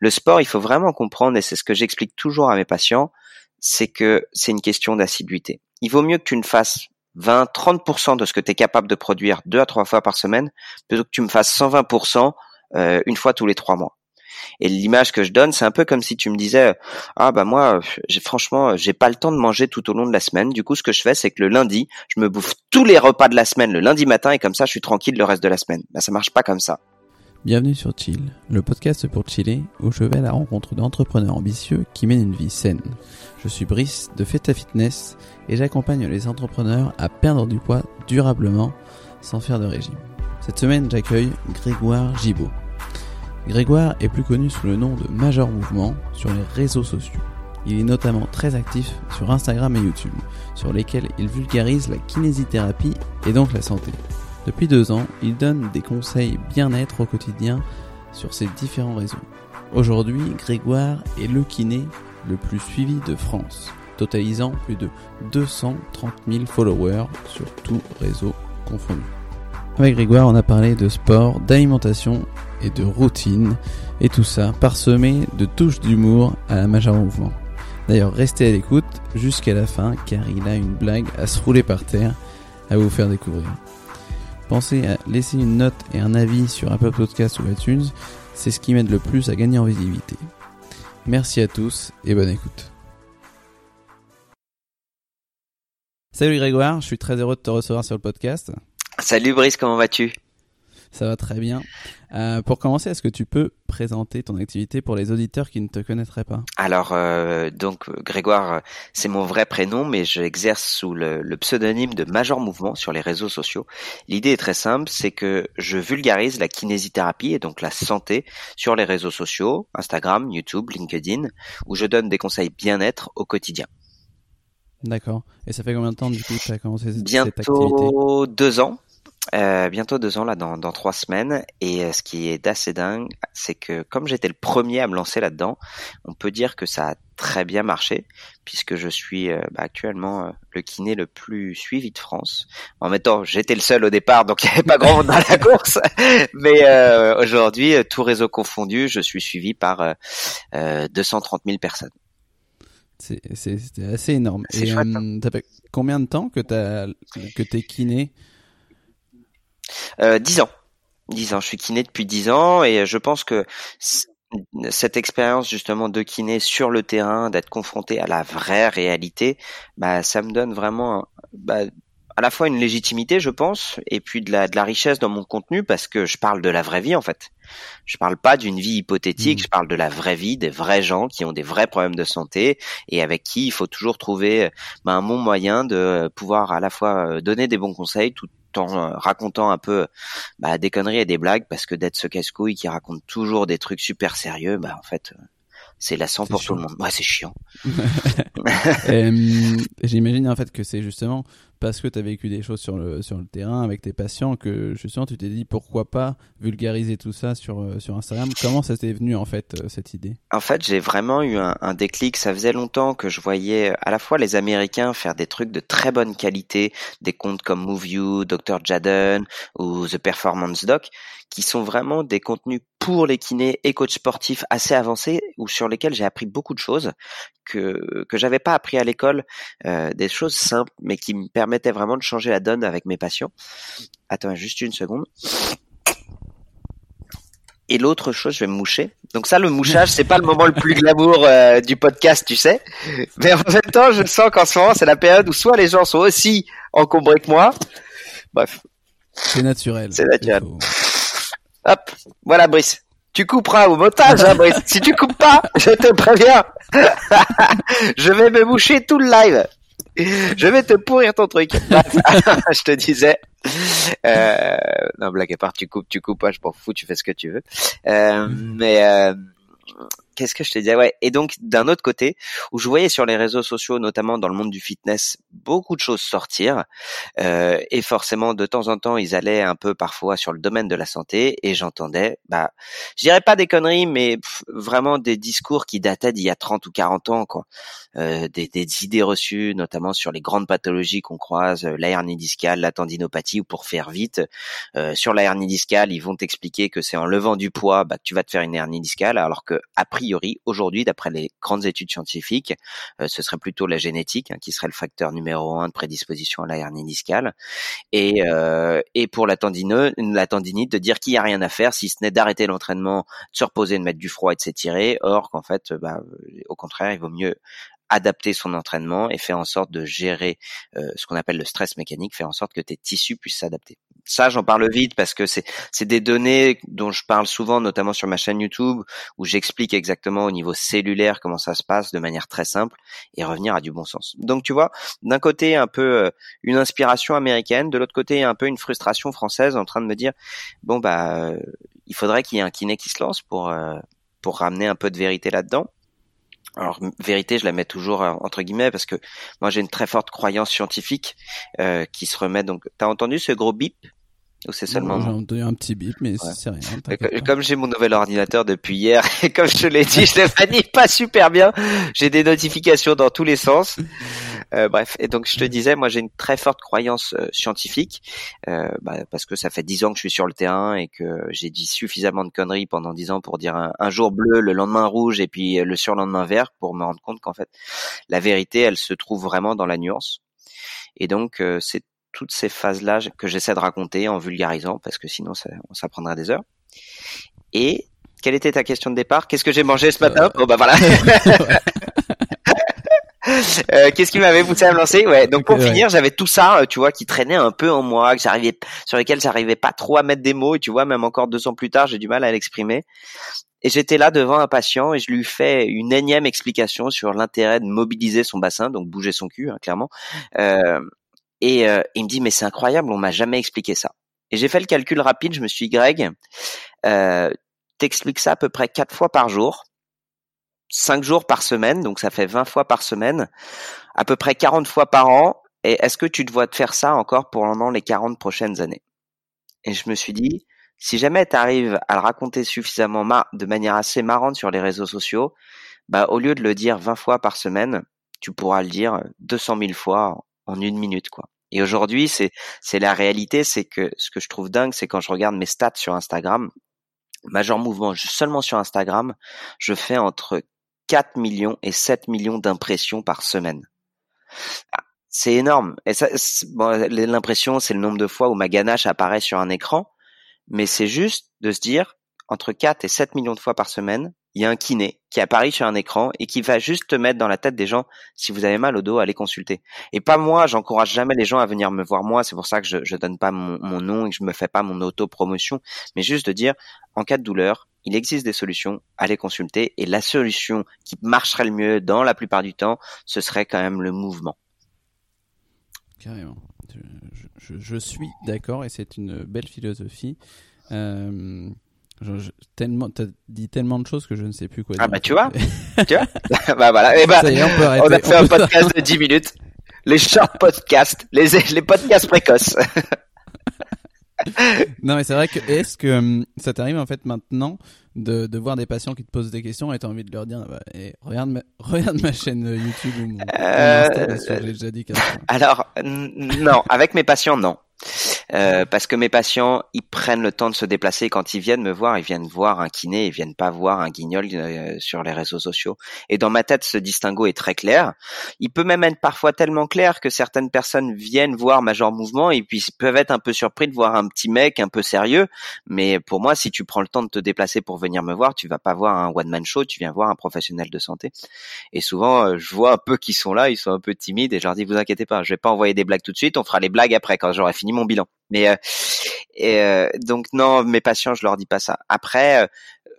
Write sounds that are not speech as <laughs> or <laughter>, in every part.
Le sport, il faut vraiment comprendre, et c'est ce que j'explique toujours à mes patients, c'est que c'est une question d'assiduité. Il vaut mieux que tu ne fasses 20, 30% de ce que tu es capable de produire deux à trois fois par semaine, plutôt que tu me fasses 120% euh, une fois tous les trois mois. Et l'image que je donne, c'est un peu comme si tu me disais ah bah moi franchement j'ai pas le temps de manger tout au long de la semaine. Du coup ce que je fais c'est que le lundi je me bouffe tous les repas de la semaine le lundi matin et comme ça je suis tranquille le reste de la semaine. Bah ça marche pas comme ça. Bienvenue sur Chill, le podcast pour chiller où je vais à la rencontre d'entrepreneurs ambitieux qui mènent une vie saine. Je suis Brice de Feta Fitness et j'accompagne les entrepreneurs à perdre du poids durablement sans faire de régime. Cette semaine, j'accueille Grégoire Gibaud. Grégoire est plus connu sous le nom de Major Mouvement sur les réseaux sociaux. Il est notamment très actif sur Instagram et YouTube, sur lesquels il vulgarise la kinésithérapie et donc la santé. Depuis deux ans, il donne des conseils bien-être au quotidien sur ses différents réseaux. Aujourd'hui, Grégoire est le kiné le plus suivi de France, totalisant plus de 230 000 followers sur tout réseau confondu. Avec Grégoire, on a parlé de sport, d'alimentation et de routine, et tout ça parsemé de touches d'humour à la majeure mouvement. D'ailleurs, restez à l'écoute jusqu'à la fin car il a une blague à se rouler par terre à vous faire découvrir. Pensez à laisser une note et un avis sur Apple Podcast ou iTunes, c'est ce qui m'aide le plus à gagner en visibilité. Merci à tous et bonne écoute. Salut Grégoire, je suis très heureux de te recevoir sur le podcast. Salut Brice, comment vas-tu? Ça va très bien. Euh, pour commencer, est-ce que tu peux présenter ton activité pour les auditeurs qui ne te connaîtraient pas? Alors, euh, donc Grégoire, c'est mon vrai prénom, mais j'exerce sous le, pseudonyme de Major Mouvement sur les réseaux sociaux. L'idée est très simple, c'est que je vulgarise la kinésithérapie et donc la santé sur les réseaux sociaux, Instagram, YouTube, LinkedIn, où je donne des conseils bien-être au quotidien. D'accord. Et ça fait combien de temps du coup que tu as commencé cette, Bientôt cette activité? Bientôt deux ans. Euh, bientôt deux ans là dans, dans trois semaines. Et euh, ce qui est d'assez dingue c'est que comme j'étais le premier à me lancer là-dedans on peut dire que ça a très bien marché puisque je suis euh, bah, actuellement le kiné le plus suivi de France. En même temps j'étais le seul au départ donc <laughs> il n'y avait pas grand monde dans la course. <laughs> Mais aujourd'hui tout réseau confondu je suis suivi par 230 000 personnes. C'est assez énorme. Et hein. combien de temps que tu que t'es kiné? Euh, 10 ans. 10 ans. Je suis kiné depuis 10 ans et je pense que cette expérience justement de kiné sur le terrain, d'être confronté à la vraie réalité, bah ça me donne vraiment bah, à la fois une légitimité, je pense, et puis de la, de la richesse dans mon contenu parce que je parle de la vraie vie en fait. Je parle pas d'une vie hypothétique, mmh. je parle de la vraie vie, des vrais gens qui ont des vrais problèmes de santé et avec qui il faut toujours trouver bah, un bon moyen de pouvoir à la fois euh, donner des bons conseils tout en euh, racontant un peu bah, des conneries et des blagues parce que d'être ce casse-couille qui raconte toujours des trucs super sérieux, bah en fait euh, c'est lassant pour tout le monde. Ouais, c'est chiant. <laughs> J'imagine en fait que c'est justement parce que tu as vécu des choses sur le, sur le terrain avec tes patients que justement tu t'es dit pourquoi pas vulgariser tout ça sur, euh, sur Instagram? Comment ça t'est venu en fait euh, cette idée? En fait j'ai vraiment eu un, un, déclic. Ça faisait longtemps que je voyais à la fois les Américains faire des trucs de très bonne qualité, des comptes comme MoveU, Dr. Jaden ou The Performance Doc qui sont vraiment des contenus pour les kinés et coachs sportifs assez avancés ou sur lesquels j'ai appris beaucoup de choses que que j'avais pas appris à l'école, euh, des choses simples mais qui me permettaient vraiment de changer la donne avec mes patients. Attends juste une seconde. Et l'autre chose, je vais me moucher. Donc ça, le mouchage, c'est pas le moment le plus glamour euh, du podcast, tu sais. Mais en même temps, je sens qu'en ce moment, c'est la période où soit les gens sont aussi encombrés que moi. Bref. C'est naturel. C'est naturel. Hop, voilà Brice. Tu couperas au montage, hein, Brice. si tu coupes pas, <laughs> je te préviens. <laughs> je vais me moucher tout le live. Je vais te pourrir ton truc. <laughs> je te disais. Euh, non, blague à part, tu coupes, tu coupes pas, je m'en fous, tu fais ce que tu veux. Euh, mais euh, qu'est-ce que je te disais? Ouais. Et donc d'un autre côté, où je voyais sur les réseaux sociaux, notamment dans le monde du fitness, beaucoup de choses sortir, euh, et forcément de temps en temps, ils allaient un peu parfois sur le domaine de la santé, et j'entendais, bah, je dirais pas des conneries, mais vraiment des discours qui dataient d'il y a 30 ou 40 ans, quoi. Euh, des, des, idées reçues, notamment sur les grandes pathologies qu'on croise, euh, la hernie discale, la tendinopathie, ou pour faire vite, euh, sur la hernie discale, ils vont t'expliquer que c'est en levant du poids, bah, que tu vas te faire une hernie discale, alors que a aujourd'hui, d'après les grandes études scientifiques, euh, ce serait plutôt la génétique hein, qui serait le facteur numéro un de prédisposition à la hernie discale, et, et pour la, tendinite, de dire qu'il n'y a rien à faire, si ce n'est d'arrêter l'entraînement, de se reposer, de mettre du froid et de s'étirer, or qu'en fait, bah, au contraire, il vaut mieux adapter son entraînement et faire en sorte de gérer euh, ce qu'on appelle le stress mécanique, faire en sorte que tes tissus puissent s'adapter. Ça, j'en parle vite parce que c'est des données dont je parle souvent, notamment sur ma chaîne YouTube, où j'explique exactement au niveau cellulaire comment ça se passe de manière très simple et revenir à du bon sens. Donc tu vois, d'un côté un peu euh, une inspiration américaine, de l'autre côté un peu une frustration française en train de me dire bon bah euh, il faudrait qu'il y ait un kiné qui se lance pour pour ramener un peu de vérité là-dedans alors vérité, je la mets toujours euh, entre guillemets parce que moi j'ai une très forte croyance scientifique euh, qui se remet. Donc, t'as entendu ce gros bip? Ou c'est seulement J'ai un petit bip, mais c'est rien. Comme j'ai mon nouvel ordinateur depuis hier <laughs> et comme je te l'ai dit, je le manie pas super bien. J'ai des notifications dans tous les sens. <laughs> Euh, bref, et donc je te disais, moi j'ai une très forte croyance euh, scientifique euh, bah, parce que ça fait dix ans que je suis sur le terrain et que j'ai dit suffisamment de conneries pendant dix ans pour dire un, jour bleu, le lendemain rouge et puis le surlendemain vert pour me rendre compte qu'en fait la vérité, elle se trouve vraiment dans la nuance. Et donc c'est toutes ces phases-là que j'essaie de raconter en vulgarisant parce que sinon ça, ça prendrait des heures. Et quelle était ta question de départ? Qu'est-ce que j'ai mangé ce matin? Oh bah voilà. <laughs> <laughs> Euh, qu'est-ce qui m'avait poussé à me lancer? Ouais. Donc pour finir, j'avais tout ça, euh, tu vois, qui traînait un peu en moi, que j'arrivais, sur lesquels j'arrivais pas trop à mettre des mots. Et tu vois, même encore deux ans plus tard, j'ai du mal à l'exprimer. Et j'étais là devant un patient et je lui fais une énième explication sur l'intérêt de mobiliser son bassin, donc bouger son cul, hein, clairement. Euh, et il me dit mais c'est incroyable, on m'a jamais expliqué ça. Et j'ai fait le calcul rapide, je me suis dit Greg, euh, t'expliques ça à peu près quatre fois par jour 5 jours par semaine, donc ça fait 20 fois par semaine, à peu près 40 fois par an. Et est-ce que tu te vois te faire ça encore pendant les 40 prochaines années? Et je me suis dit, si jamais tu arrives à le raconter suffisamment de manière assez marrante sur les réseaux sociaux, bah au lieu de le dire 20 fois par semaine, tu pourras le dire 200 000 fois en une minute, quoi. Et aujourd'hui, c'est c'est la réalité, c'est que ce que je trouve dingue, c'est quand je regarde mes stats sur Instagram, Major Mouvement, seulement sur Instagram, je fais entre 4 millions et 7 millions d'impressions par semaine. Ah, c'est énorme. Et ça, l'impression, c'est le nombre de fois où ma ganache apparaît sur un écran, mais c'est juste de se dire, entre 4 et 7 millions de fois par semaine, il y a un kiné qui apparaît sur un écran et qui va juste te mettre dans la tête des gens, si vous avez mal au dos, allez consulter. Et pas moi, j'encourage jamais les gens à venir me voir moi, c'est pour ça que je, je donne pas mon, nom et que je me fais pas mon auto-promotion, mais juste de dire, en cas de douleur, il existe des solutions, allez consulter. Et la solution qui marcherait le mieux dans la plupart du temps, ce serait quand même le mouvement. Carrément. Je, je, suis d'accord et c'est une belle philosophie. Euh, je, tellement, t'as dit tellement de choses que je ne sais plus quoi ah dire. Ah bah tu vois, <laughs> tu vois, <laughs> bah voilà. Et eh bah, on, on, a fait un podcast de 10 minutes. Les short podcasts, les, les podcasts précoces. <laughs> non mais c'est vrai que est-ce que hum, ça t'arrive en fait maintenant de, de voir des patients qui te posent des questions et t'as envie de leur dire bah, eh, regarde ma, regarde ma chaîne YouTube ou mon, euh... Insta, j'ai déjà dit Alors non, avec mes patients non. Euh, parce que mes patients, ils prennent le temps de se déplacer. Quand ils viennent me voir, ils viennent voir un kiné, ils viennent pas voir un guignol euh, sur les réseaux sociaux. Et dans ma tête, ce distinguo est très clair. Il peut même être parfois tellement clair que certaines personnes viennent voir Major Mouvement et puis peuvent être un peu surpris de voir un petit mec un peu sérieux. Mais pour moi, si tu prends le temps de te déplacer pour venir me voir, tu vas pas voir un one man show, tu viens voir un professionnel de santé. Et souvent, euh, je vois un peu qui sont là, ils sont un peu timides et je leur dis vous inquiétez pas, je vais pas envoyer des blagues tout de suite, on fera les blagues après quand j'aurai fini mon bilan. Mais euh, euh, donc non, mes patients, je leur dis pas ça. Après,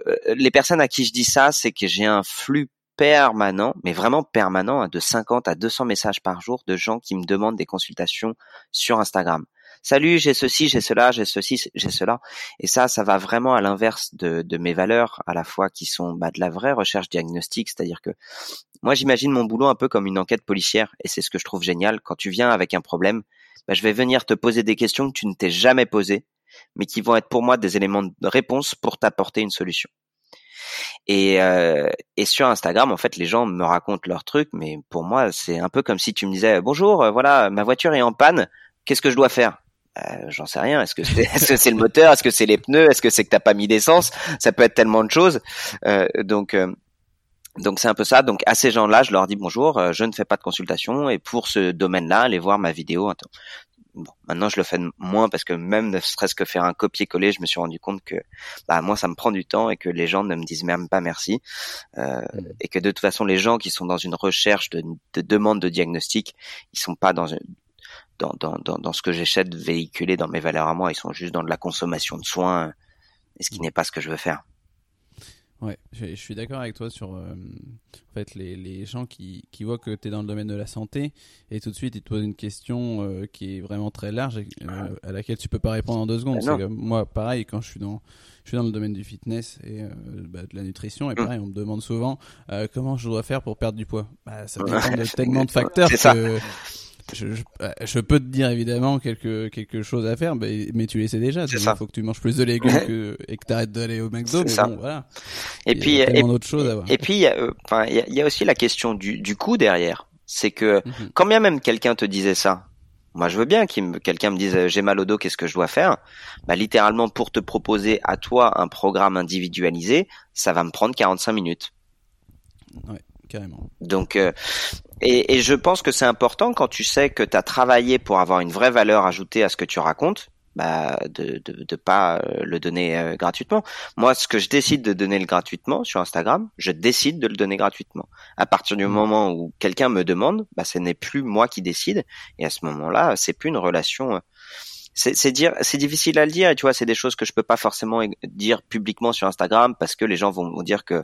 euh, les personnes à qui je dis ça, c'est que j'ai un flux permanent, mais vraiment permanent, hein, de 50 à 200 messages par jour de gens qui me demandent des consultations sur Instagram. salut, j'ai ceci, j'ai cela, j'ai ceci, j'ai cela. Et ça, ça va vraiment à l'inverse de, de, mes valeurs, à la fois qui sont bah, de la vraie recherche diagnostique, c'est-à-dire que moi, j'imagine mon boulot un peu comme une enquête policière, et c'est ce que je trouve génial. Quand tu viens avec un problème, bah, je vais venir te poser des questions que tu ne t'es jamais posées, mais qui vont être pour moi des éléments de réponse pour t'apporter une solution. Et, euh, et sur Instagram, en fait, les gens me racontent leurs trucs, mais pour moi, c'est un peu comme si tu me disais bonjour, euh, voilà, ma voiture est en panne, qu'est-ce que je dois faire? Euh, J'en sais rien. Est-ce que c'est est-ce c'est le moteur? Est-ce que c'est les pneus? Est-ce que c'est que t'as pas mis d'essence? Ça peut être tellement de choses. Euh, donc euh, donc c'est un peu ça. Donc à ces gens-là, je leur dis bonjour, euh, je ne fais pas de consultation et pour ce domaine-là, allez voir ma vidéo. Bon, maintenant je le fais moins parce que même ne serait-ce que faire un copier-coller, je me suis rendu compte que bah moi ça me prend du temps et que les gens ne me disent même pas merci euh, et que de toute façon les gens qui sont dans une recherche de, de demande de diagnostic, ils sont pas dans dans, dans, dans, dans ce que j'essaie de véhiculer dans mes valeurs à moi, ils sont juste dans de la consommation de soins et ce qui n'est pas ce que je veux faire. Ouais, je, suis d'accord avec toi sur euh, en fait les, les gens qui, qui voient que tu es dans le domaine de la santé et tout de suite ils te posent une question euh, qui est vraiment très large et, euh, à laquelle tu peux pas répondre en deux secondes. Ben moi, pareil, quand je suis dans je suis dans le domaine du fitness et bah, de la nutrition et mm. pareil, on me demande souvent comment je dois faire pour perdre du poids? Bah, ça <laughs> dépend de tellement de facteurs que je, euh, je, peux te dire évidemment quelque quelque chose à faire, mais, mais tu sais déjà. Il faut que tu manges plus de légumes que, et que tu arrêtes d'aller au McDo. Mais bon, voilà. Et puis, y a et, choses à voir. et puis, il y, a, euh, il y, a aussi la question du, du coût derrière. C'est que mhm. quand bien même quelqu'un te disait ça, moi je veux bien que quelqu'un me dise j'ai mal au dos, qu'est-ce que je dois faire? Bah littéralement pour te proposer à toi un programme individualisé, ça va me prendre 45 minutes. Ouais, carrément. Donc euh, et, et, je pense que c'est important quand tu sais que tu as travaillé pour avoir une vraie valeur ajoutée à ce que tu racontes, bah, de, de, de pas euh, le donner euh, gratuitement. Moi, ce que je décide de donner le gratuitement sur Instagram, je décide de le donner gratuitement. À partir du mmh. moment où quelqu'un me demande, bah, ce n'est plus moi qui décide, et à ce moment-là, c'est plus une relation euh, c'est dire c'est difficile à le dire et tu vois c'est des choses que je peux pas forcément dire publiquement sur Instagram parce que les gens vont, vont dire que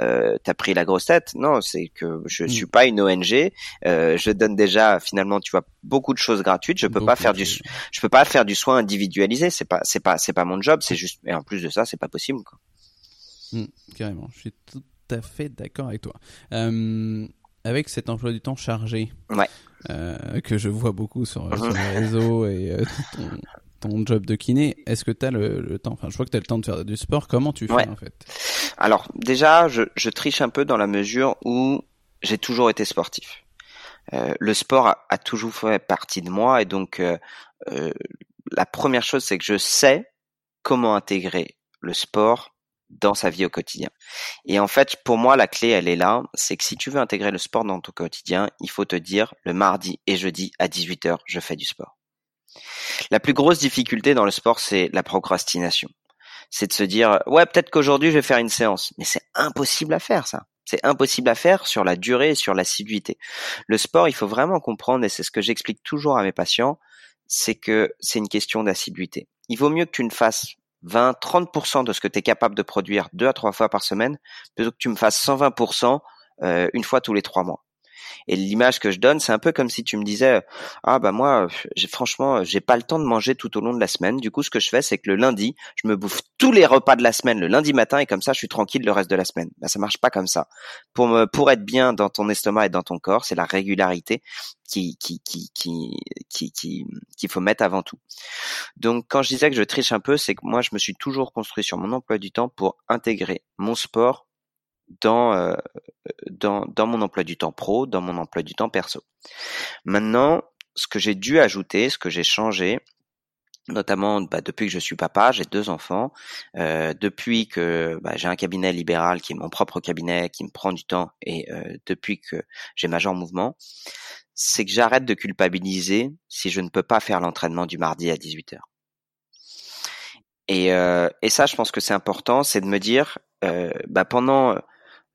euh, t'as pris la grosse tête. Non c'est que je mm. suis pas une ONG euh, je donne déjà finalement tu vois beaucoup de choses gratuites. Je peux pas faire du je peux pas faire du soin individualisé. C'est pas c'est pas c'est pas mon job. C'est juste et en plus de ça c'est pas possible quoi. Mm, carrément. Je suis tout à fait d'accord avec toi. Euh, avec cet emploi du temps chargé ouais. Euh, que je vois beaucoup sur, <laughs> sur les réseaux et euh, ton, ton, job de kiné, est-ce que tu as le, le, temps Enfin, je vois que tu as le temps de faire du sport. Comment tu fais en fait? Alors, déjà, je, je, triche un peu dans la mesure où j'ai toujours été sportif. Euh, le sport a, a, toujours fait partie de moi et donc euh, euh la première chose, c'est que je sais comment intégrer le sport dans sa vie au quotidien. Et en fait, pour moi, la clé, elle est là. C'est que si tu veux intégrer le sport dans ton quotidien, il faut te dire le mardi et jeudi à 18h, je fais du sport. La plus grosse difficulté dans le sport, c'est la procrastination. C'est de se dire, ouais, peut-être qu'aujourd'hui, je vais faire une séance. Mais c'est impossible à faire, ça. C'est impossible à faire sur la durée et sur l'assiduité. Le sport, il faut vraiment comprendre, et c'est ce que j'explique toujours à mes patients, c'est que c'est une question d'assiduité. Il vaut mieux que tu ne fasses 20, 30% de ce que tu es capable de produire deux à trois fois par semaine, plutôt que tu me fasses 120% euh, une fois tous les trois mois. Et l'image que je donne, c'est un peu comme si tu me disais ah bah moi franchement j'ai pas le temps de manger tout au long de la semaine. Du coup, ce que je fais, c'est que le lundi, je me bouffe tous les repas de la semaine le lundi matin et comme ça, je suis tranquille le reste de la semaine. Bah ça marche pas comme ça. Pour me pour être bien dans ton estomac et dans ton corps, c'est la régularité qui qui qui qui qui qu'il faut mettre avant tout. Donc quand je disais que je triche un peu, c'est que moi je me suis toujours construit sur mon emploi du temps pour intégrer mon sport dans, euh, dans, dans mon emploi du temps pro, dans mon emploi du temps perso. Maintenant, ce que j'ai dû ajouter, ce que j'ai changé, notamment bah, depuis que je suis papa, j'ai deux enfants, euh, depuis que bah, j'ai un cabinet libéral qui est mon propre cabinet, qui me prend du temps, et euh, depuis que j'ai Major Mouvement, c'est que j'arrête de culpabiliser si je ne peux pas faire l'entraînement du mardi à 18h. Et, euh, et ça, je pense que c'est important, c'est de me dire, euh, bah, pendant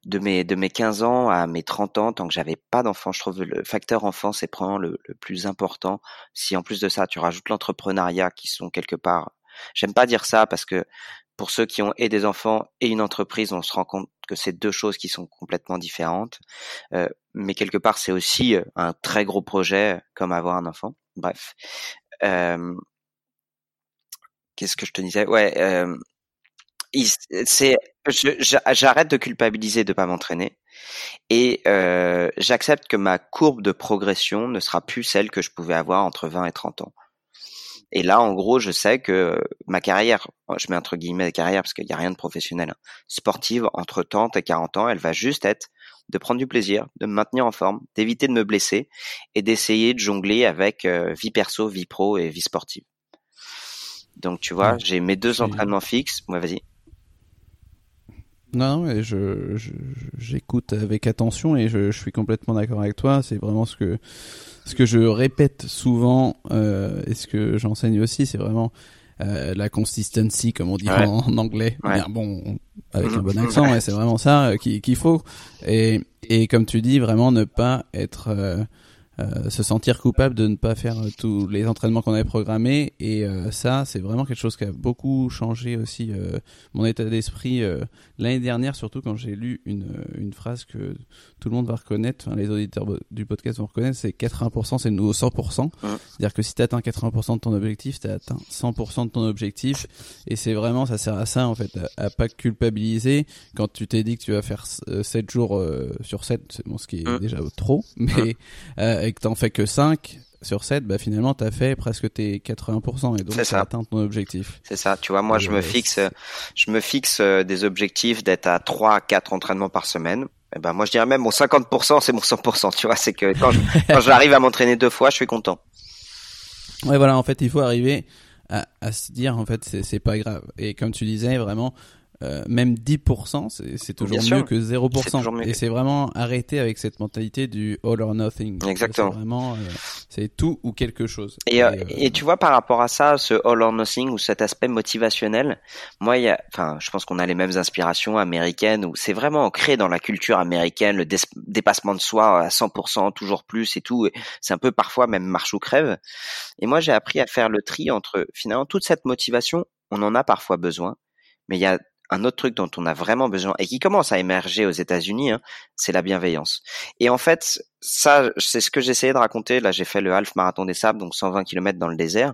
de mes de mes 15 ans à mes 30 ans, tant que j'avais pas d'enfant, je trouve le facteur enfant c'est probablement le, le, plus important. Si en plus de ça tu rajoutes l'entrepreneuriat qui sont quelque part, j'aime pas dire ça parce que pour ceux qui ont et des enfants et une entreprise, on se rend compte que c'est deux choses qui sont complètement différentes. Euh, mais quelque part c'est aussi euh, un très gros projet comme avoir un enfant. Bref. Euh, qu'est-ce que je te disais? Ouais, euh, c'est, j'arrête de culpabiliser de pas m'entraîner et euh, j'accepte que ma courbe de progression ne sera plus celle que je pouvais avoir entre 20 et 30 ans. Et là, en gros, je sais que ma carrière, je mets entre guillemets carrière parce qu'il n'y a rien de professionnel, hein, sportive, entre 30 et 40 ans, elle va juste être de prendre du plaisir, de me maintenir en forme, d'éviter de me blesser et d'essayer de jongler avec euh, vie perso, vie pro et vie sportive. Donc tu vois, j'ai mes deux entraînements fixes. Moi, vas-y. Non, mais je, j'écoute avec attention et je, je suis complètement d'accord avec toi. C'est vraiment ce que ce que je répète souvent euh, et ce que j'enseigne aussi, c'est vraiment euh, la consistency, comme on dit en, anglais. Bien, bon, avec un bon accent, c'est vraiment ça euh, qu'il faut. Et, et comme tu dis, vraiment ne pas être euh, euh, se sentir coupable de ne pas faire euh, tous les entraînements qu'on avait programmés. Et euh, ça c'est vraiment quelque chose qui a beaucoup changé aussi mon état d'esprit l'année dernière surtout quand j'ai lu une, une phrase que tout le monde va reconnaître enfin, les auditeurs du podcast vont reconnaître c'est 80% c'est le nouveau 100% c'est-à-dire que si tu atteins 80% de ton objectif tu atteint 100% de ton objectif. Et c'est vraiment ça sert à ça en fait à, pas culpabiliser. Quand tu t'es dit que tu vas faire 7 jours sur 7 c'est bon ce qui est déjà trop. Mais et que t'en fais que 5 sur 7, bah finalement t'as fait presque tes 80% et donc t'as atteint ton objectif. C'est ça, tu vois, moi je me fixe je me fixe euh, des objectifs d'être à 3 à 4 entraînements par semaine. Et eh ben moi je dirais même mon 50% c'est mon 100%, tu vois, c'est que <laughs> quand, j'arrive à m'entraîner deux fois, je suis content. Ouais voilà, en fait, il faut arriver à, à se dire en fait c'est pas grave et comme tu disais vraiment euh, même 10%, c'est toujours mieux que 0%. Et c'est vraiment arrêter avec cette mentalité du all or nothing. Exactement. C'est vraiment, euh, c'est tout ou quelque chose. Et, euh, et, tu vois, par rapport à ça, ce all or nothing ou cet aspect motivationnel, moi, il y a, enfin, je pense qu'on a les mêmes inspirations américaines où c'est vraiment ancré dans la culture américaine, le dépassement de soi à 100%, toujours plus et tout. C'est un peu parfois même marche ou crève. Et moi, j'ai appris à faire le tri entre finalement toute cette motivation, on en a parfois besoin, mais il y a un autre truc dont on a vraiment besoin et qui commence à émerger aux États-Unis, hein, c'est la bienveillance. Et en fait, ça, c'est ce que j'essayais de raconter. Là, j'ai fait le half marathon des sables, donc 120 km dans le désert,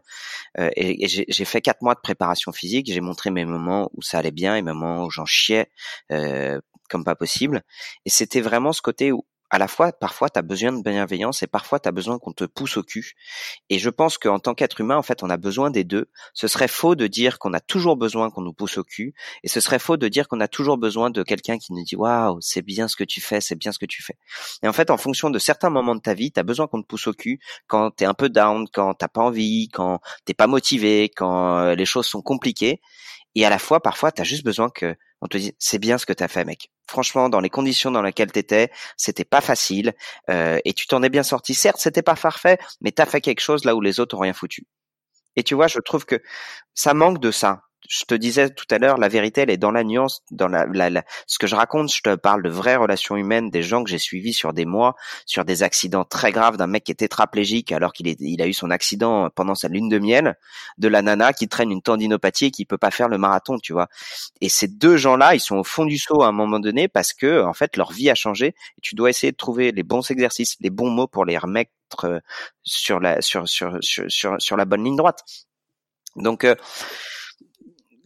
euh, et, j'ai fait quatre mois de préparation physique. J'ai montré mes moments où ça allait bien et mes moments où j'en chiais euh, comme pas possible. Et c'était vraiment ce côté où à la fois, parfois, tu as besoin de bienveillance et parfois, tu as besoin qu'on te pousse au cul. Et je pense qu'en tant qu'être humain, en fait, on a besoin des deux. Ce serait faux de dire qu'on a toujours besoin qu'on nous pousse au cul. Et ce serait faux de dire qu'on a toujours besoin de quelqu'un qui nous dit waouh, c'est bien ce que tu fais, c'est bien ce que tu fais. Et en fait, en fonction de certains moments de ta vie, tu as besoin qu'on te pousse au cul quand tu es un peu down, quand t'as pas envie, quand t'es pas motivé, quand euh, les choses sont compliquées. Et à la fois, parfois, tu as juste besoin que on te dise c'est bien ce que tu as fait, mec franchement, dans les conditions dans lesquelles t'étais, c'était pas facile euh, et tu t'en es bien sorti. Certes, c'était pas parfait, mais t'as fait quelque chose là où les autres ont rien foutu. Et tu vois, je trouve que ça manque de ça je te disais tout à l'heure, la vérité, elle est dans la nuance, dans la, la, ce que je raconte. Je te parle de vraies relations humaines, des gens que j'ai suivis sur des mois, sur des accidents très graves d'un mec qui est tétraplégique alors qu'il il a eu son accident pendant sa lune de miel, de la nana qui traîne une tendinopathie et qui peut pas faire le marathon, tu vois. Et ces deux gens-là, ils sont au fond du saut à un moment donné parce que, en fait, leur vie a changé et tu dois essayer de trouver les bons exercices, les bons mots pour les remettre euh, sur la, sur, sur, sur, sur la bonne ligne droite. Donc, euh,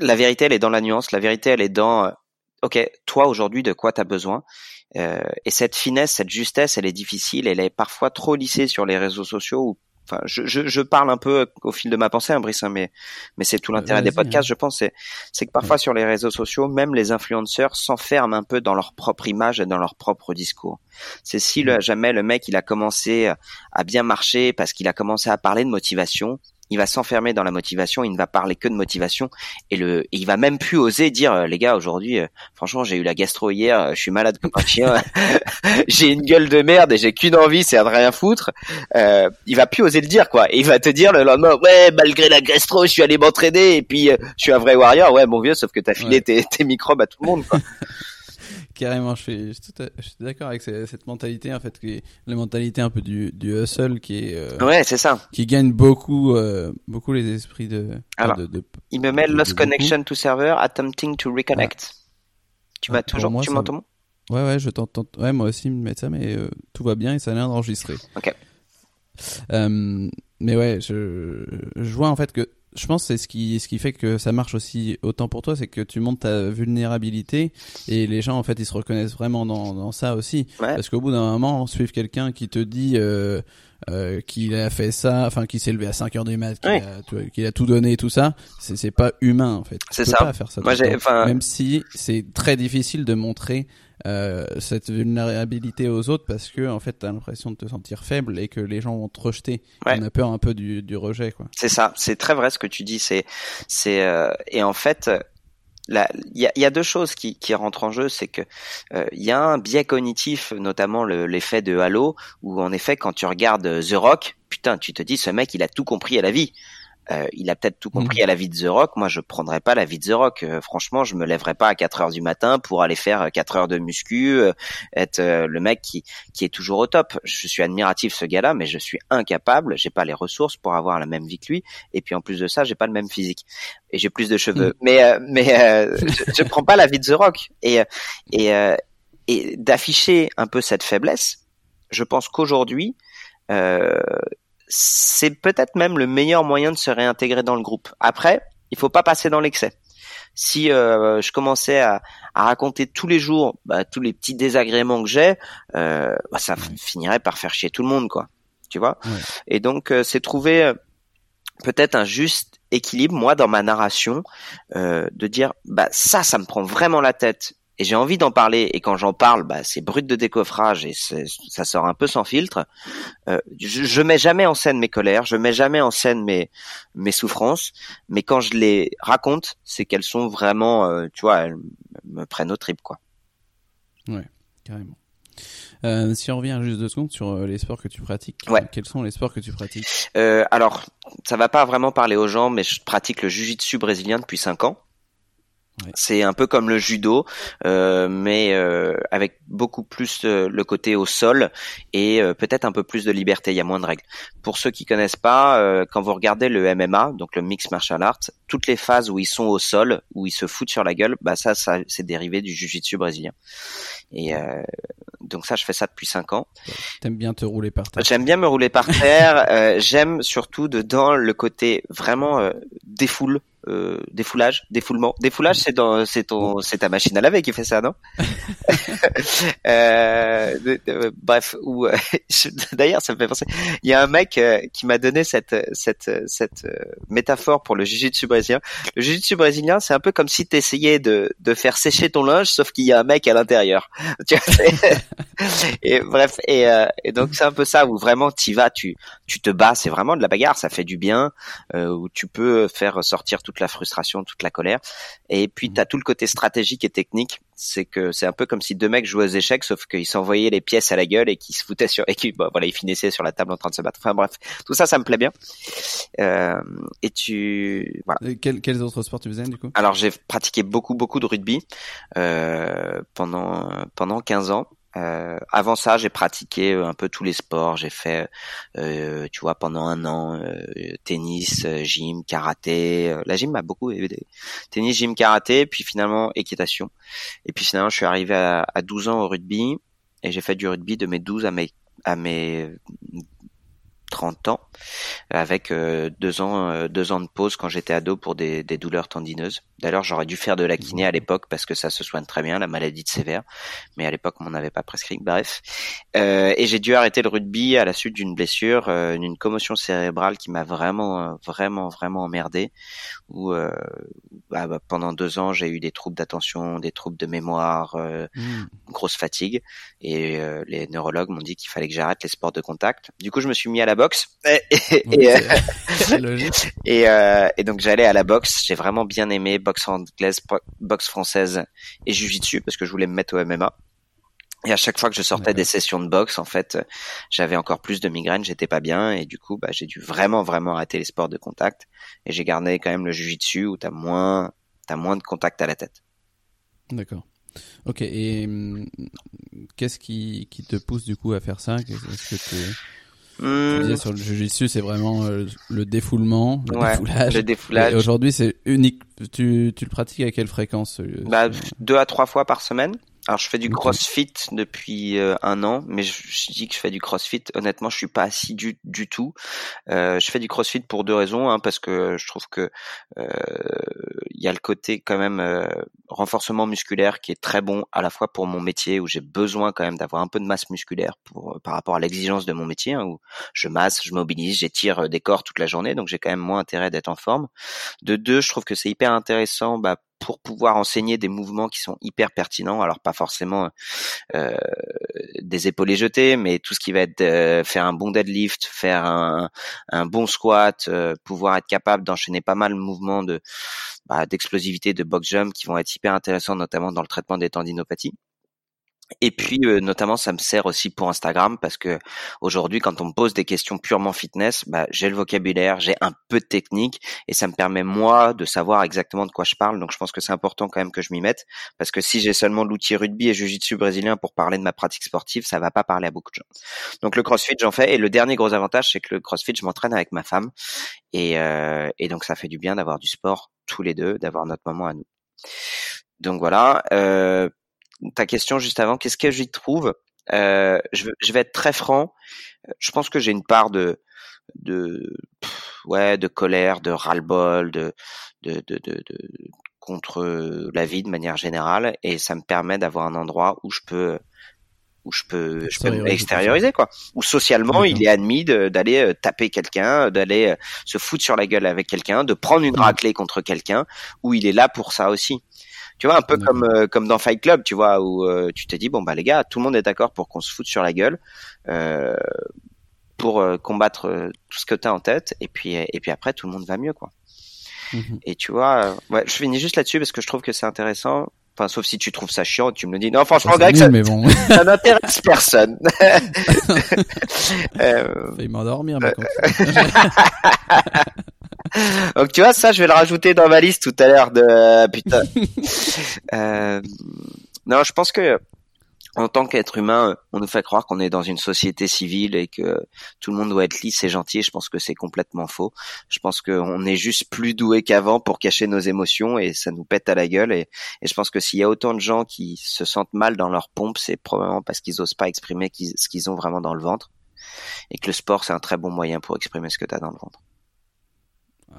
la vérité, elle est dans la nuance. La vérité, elle est dans, euh, ok, toi aujourd'hui, de quoi tu as besoin euh, Et cette finesse, cette justesse, elle est difficile. Elle est parfois trop lissée sur les réseaux sociaux. enfin, je, je, je, parle un peu au fil de ma pensée, hein, Brice, hein, mais mais c'est tout l'intérêt des podcasts, je pense. C'est c'est que parfois sur les réseaux sociaux, même les influenceurs s'enferment un peu dans leur propre image et dans leur propre discours. C'est si le, jamais le mec il a commencé à bien marcher parce qu'il a commencé à parler de motivation, il va s'enfermer dans la motivation, il ne va parler que de motivation et le il va même plus oser dire euh, les gars aujourd'hui euh, franchement j'ai eu la gastro hier, euh, je suis malade comme un chien, <laughs> j'ai une gueule de merde et j'ai qu'une envie c'est de rien foutre. Euh, il va plus oser le dire quoi et il va te dire le lendemain ouais malgré la gastro je suis allé m'entraîner et puis je suis un vrai warrior ouais mon vieux sauf que t'as filé tes, tes microbes à tout le monde quoi. <laughs> Carrément, je suis, je suis d'accord avec cette mentalité en fait, qui est la mentalité un peu du, du hustle qui est. Euh, ouais, c'est ça. Qui gagne beaucoup, euh, beaucoup les esprits de. Alors, de, il me met lost connection to server, attempting to reconnect. Tu m'as toujours, tu m'entends Ouais, ouais, je t'entends. Ouais, moi aussi, me met ça, mais euh, tout va bien et ça a l'air d'enregistrer. Ok. mais ouais, je, je vois en fait que je pense c'est ce qui ce qui fait que ça marche aussi autant pour toi, c'est que tu montes ta vulnérabilité et les gens en fait ils se reconnaissent vraiment dans, dans ça aussi. Parce qu'au bout d'un moment, suivre quelqu'un qui te dit euh, euh, qu'il a fait ça, enfin qu'il s'est levé à 5 heures du mat, qu'il a, tout donné et tout ça, c'est pas humain en fait. C'est ça. Pas faire ça. Moi, Même si c'est très difficile de montrer euh, cette vulnérabilité aux autres parce que en fait t'as l'impression de te sentir faible et que les gens vont te rejeter. On a peur un peu du, du rejet quoi. C'est ça, c'est très vrai ce que tu dis. C'est c'est euh, et en fait il y a, deux choses qui, rentrent en jeu, c'est que euh, il y a un biais cognitif, notamment l'effet de Halo, où en effet quand tu regardes The Rock, putain, tu te dis ce mec il a tout compris à la vie. Euh, il a peut-être tout compris mhm. à la vie de The Rock. Moi, je prendrais pas la vie de The Rock. Euh, franchement, je me lèverais pas à 4 heures du matin pour aller faire 4 heures de muscu, euh, être le mec qui, qui est toujours au top. Je suis admiratif ce gars-là, mais je suis incapable. J'ai pas les ressources pour avoir la même vie que lui. Et puis en plus de ça, j'ai pas le même physique et j'ai plus de cheveux. Mhm. Mais mais je, je, prends pas la vie de The Rock. Et et et d'afficher un peu cette faiblesse, je pense qu'aujourd'hui, euh, c'est peut-être même le meilleur moyen de se réintégrer dans le groupe. Après, il faut pas passer dans l'excès. Si euh, je commençais à, raconter tous les jours bah, tous les petits désagréments que j'ai, euh, bah, ça finirait par faire chier tout le monde, quoi. Tu vois? Et donc, euh, c'est trouver peut-être un juste équilibre, moi, dans ma narration, de dire, bah ça, ça me prend vraiment la tête et j'ai envie d'en parler. Et quand j'en parle bah c'est brut de décoffrage et ça sort un peu sans filtre. Euh, je, je mets jamais en scène mes colères je mets jamais en scène mes mes souffrances. Mais quand je les raconte c'est qu'elles sont vraiment euh, tu vois elles me prennent au trip quoi. Ouais carrément. Euh, si on revient juste deux secondes sur euh, les sports que tu pratiques, ouais. quels sont les sports que tu pratiques? Euh, Alors, ça va pas vraiment parler aux gens, mais je pratique le jiu-jitsu brésilien depuis cinq ans. C'est un peu comme le judo, euh, mais euh, avec beaucoup plus euh, le côté au sol et peut-être un peu plus de liberté. Il y a moins de règles. Pour ceux qui connaissent pas, quand vous regardez le MMA, donc le mix martial arts, toutes les phases où ils sont au sol, où ils se foutent sur la gueule, bah ça, ça c'est dérivé du jiu-jitsu brésilien. Et donc ça, je fais ça depuis cinq ans. T'aimes bien te rouler par terre. J'aime bien me rouler par terre. J'aime surtout dedans le côté vraiment défoule euh, défoulage, défoulement. Défoulage, c'est dans, c'est ton, c'est ta machine à laver qui fait ça, non? <laughs> Euh, Bref, ou euh, <laughs> d'ailleurs, ça me fait penser. Il y a un mec euh, qui m'a donné cette, cette, cette métaphore pour le jiu-jitsu brésilien. Le jiu-jitsu brésilien, c'est un peu comme si tu essayais de, de faire sécher ton linge, sauf qu'il y a un mec à l'intérieur. <laughs> et bref, et, et donc c'est un peu ça où vraiment tu vas, tu, tu te bats. C'est vraiment de la bagarre, ça fait du bien. où tu peux faire sortir tout toute la frustration, toute la colère. Et puis mmh. tu as tout le côté stratégique et technique. C'est que c'est un peu comme si deux mecs jouaient aux échecs, sauf qu'ils s'envoyaient les pièces à la gueule et qu'ils se foutaient sur et qui bah, voilà ils finissaient sur la table en train de se battre. Enfin bref, tout ça, ça me plaît bien. Euh, et tu voilà. quels, quels autres sports tu faisais du coup? Alors j'ai pratiqué beaucoup beaucoup de rugby euh, pendant pendant 15 ans. Euh, avant ça, j'ai pratiqué euh, un peu tous les sports. J'ai fait, euh, tu vois, pendant un an, euh, tennis, euh, gym, karaté. La gym m'a beaucoup aidé. Tennis, gym, karaté, puis finalement équitation. Et puis finalement, je suis arrivé à, à 12 ans au rugby et j'ai fait du rugby de mes 12 à mes à mes 30 ans, avec euh, deux ans euh, deux ans de pause quand j'étais ado pour des, des douleurs tendineuses. D'ailleurs, j'aurais dû faire de la kiné à l'époque parce que ça se soigne très bien, la maladie de sévère, mais à l'époque on m'en avait pas prescrit. Bref, euh, et j'ai dû arrêter le rugby à la suite d'une blessure, euh, d'une commotion cérébrale qui m'a vraiment vraiment vraiment emmerdé. Où bah, bah, pendant deux ans j'ai eu des troubles d'attention, des troubles de mémoire, mmh. grosse fatigue, et les neurologues m'ont dit qu'il fallait que j'arrête les sports de contact. Du coup, je me suis mis à la boxe. Et, et, euh, euh, et, donc j'allais à la boxe. J'ai vraiment bien aimé boxe anglaise, boxe française et jujitsu parce que je voulais me mettre au MMA. Et à chaque fois que je sortais des sessions de boxe, en fait, j'avais encore plus de migraines, j'étais pas bien, et du coup, bah, j'ai dû vraiment, vraiment arrêter les sports de contact. Et j'ai gardé quand même le jujitsu où t'as moins, t'as moins de contact à la tête. D'accord. Ok. Et hum, qu'est-ce qui, qui te pousse du coup à faire ça? Est-ce que disais sur le jiu-jitsu, c'est vraiment euh, le défoulement, le défoulage. Le défoulage. Aujourd'hui, c'est unique. Tu, tu le pratiques à quelle fréquence bah, Deux à trois fois par semaine. Alors je fais du CrossFit depuis euh, un an, mais je, dis que je fais du CrossFit. Honnêtement, je suis pas assidu du tout. Euh, je fais du CrossFit pour deux raisons, hein, parce que je trouve que euh, il y a le côté quand même euh, renforcement musculaire qui est très bon à la fois pour mon métier où j'ai besoin quand même d'avoir un peu de masse musculaire pour par rapport à l'exigence de mon métier hein, où je masse, je mobilise, j'étire des corps toute la journée, donc j'ai quand même moins intérêt d'être en forme. De deux, je trouve que c'est hyper intéressant bah, pour pouvoir enseigner des mouvements qui sont hyper pertinents. Alors pas forcément euh, des épaules jetés, mais tout ce qui va être euh, faire un bon deadlift, faire un, bon squat, euh, pouvoir être capable d'enchaîner pas mal de mouvements bah, d'explosivité, de box jump qui vont être hyper intéressants, notamment dans le traitement des tendinopathies. Et puis euh, notamment ça me sert aussi pour Instagram parce que aujourd'hui quand on me pose des questions purement fitness, bah, j'ai le vocabulaire, j'ai un peu de technique et ça me permet moi de savoir exactement de quoi je parle. Donc je pense que c'est important quand même que je m'y mette parce que si j'ai seulement l'outil rugby et jiu-jitsu brésilien pour parler de ma pratique sportive, ça va pas parler à beaucoup de gens. Donc le CrossFit j'en fais et le dernier gros avantage c'est que le CrossFit je m'entraîne avec ma femme et, euh, et donc ça fait du bien d'avoir du sport tous les deux, d'avoir notre moment à nous. Donc voilà. Euh, ta question juste avant, qu'est-ce que j'y trouve? Euh, je, je, vais être très franc. Je pense que j'ai une part de de ouais de colère, de ras-le-bol, de de, de, de, de contre la vie de manière générale, et ça me permet d'avoir un endroit où je peux où je peux, je peux extérioriser quoi. Où socialement il est admis d'aller euh, taper quelqu'un, d'aller euh, se foutre sur la gueule avec quelqu'un, de prendre une raclée contre quelqu'un, où il est là pour ça aussi. Tu vois, un peu comme euh, comme dans Fight Club, tu vois, où euh, tu t'es dit bon bah les gars, tout le monde est d'accord pour qu'on se foute sur la gueule, euh, pour combattre tout ce que t'as en tête, et puis et puis après tout le monde va mieux quoi. Mhm. Et tu vois, ouais, je finis juste là-dessus parce que je trouve que c'est intéressant. Enfin, sauf si tu trouves ça chiant, tu me le dis. Non, franchement, Greg, ça, bon. <laughs> ça n'intéresse personne. <laughs> euh... Fait m'endormir, <laughs> <laughs> Donc tu vois, ça, je vais le rajouter dans ma liste tout à l'heure de putain. <laughs> euh... Non, je pense que en tant qu'être humain, on nous fait croire qu'on est dans une société civile et que tout le monde doit être lisse et gentil. Je pense que c'est complètement faux. Je pense qu'on est juste plus doué qu'avant pour cacher nos émotions et ça nous pète à la gueule. Et, et je pense que s'il y a autant de gens qui se sentent mal dans leur pompe, c'est probablement parce qu'ils osent pas exprimer ce qu'ils ont vraiment dans le ventre. Et que le sport, c'est un très bon moyen pour exprimer ce que tu as dans le ventre.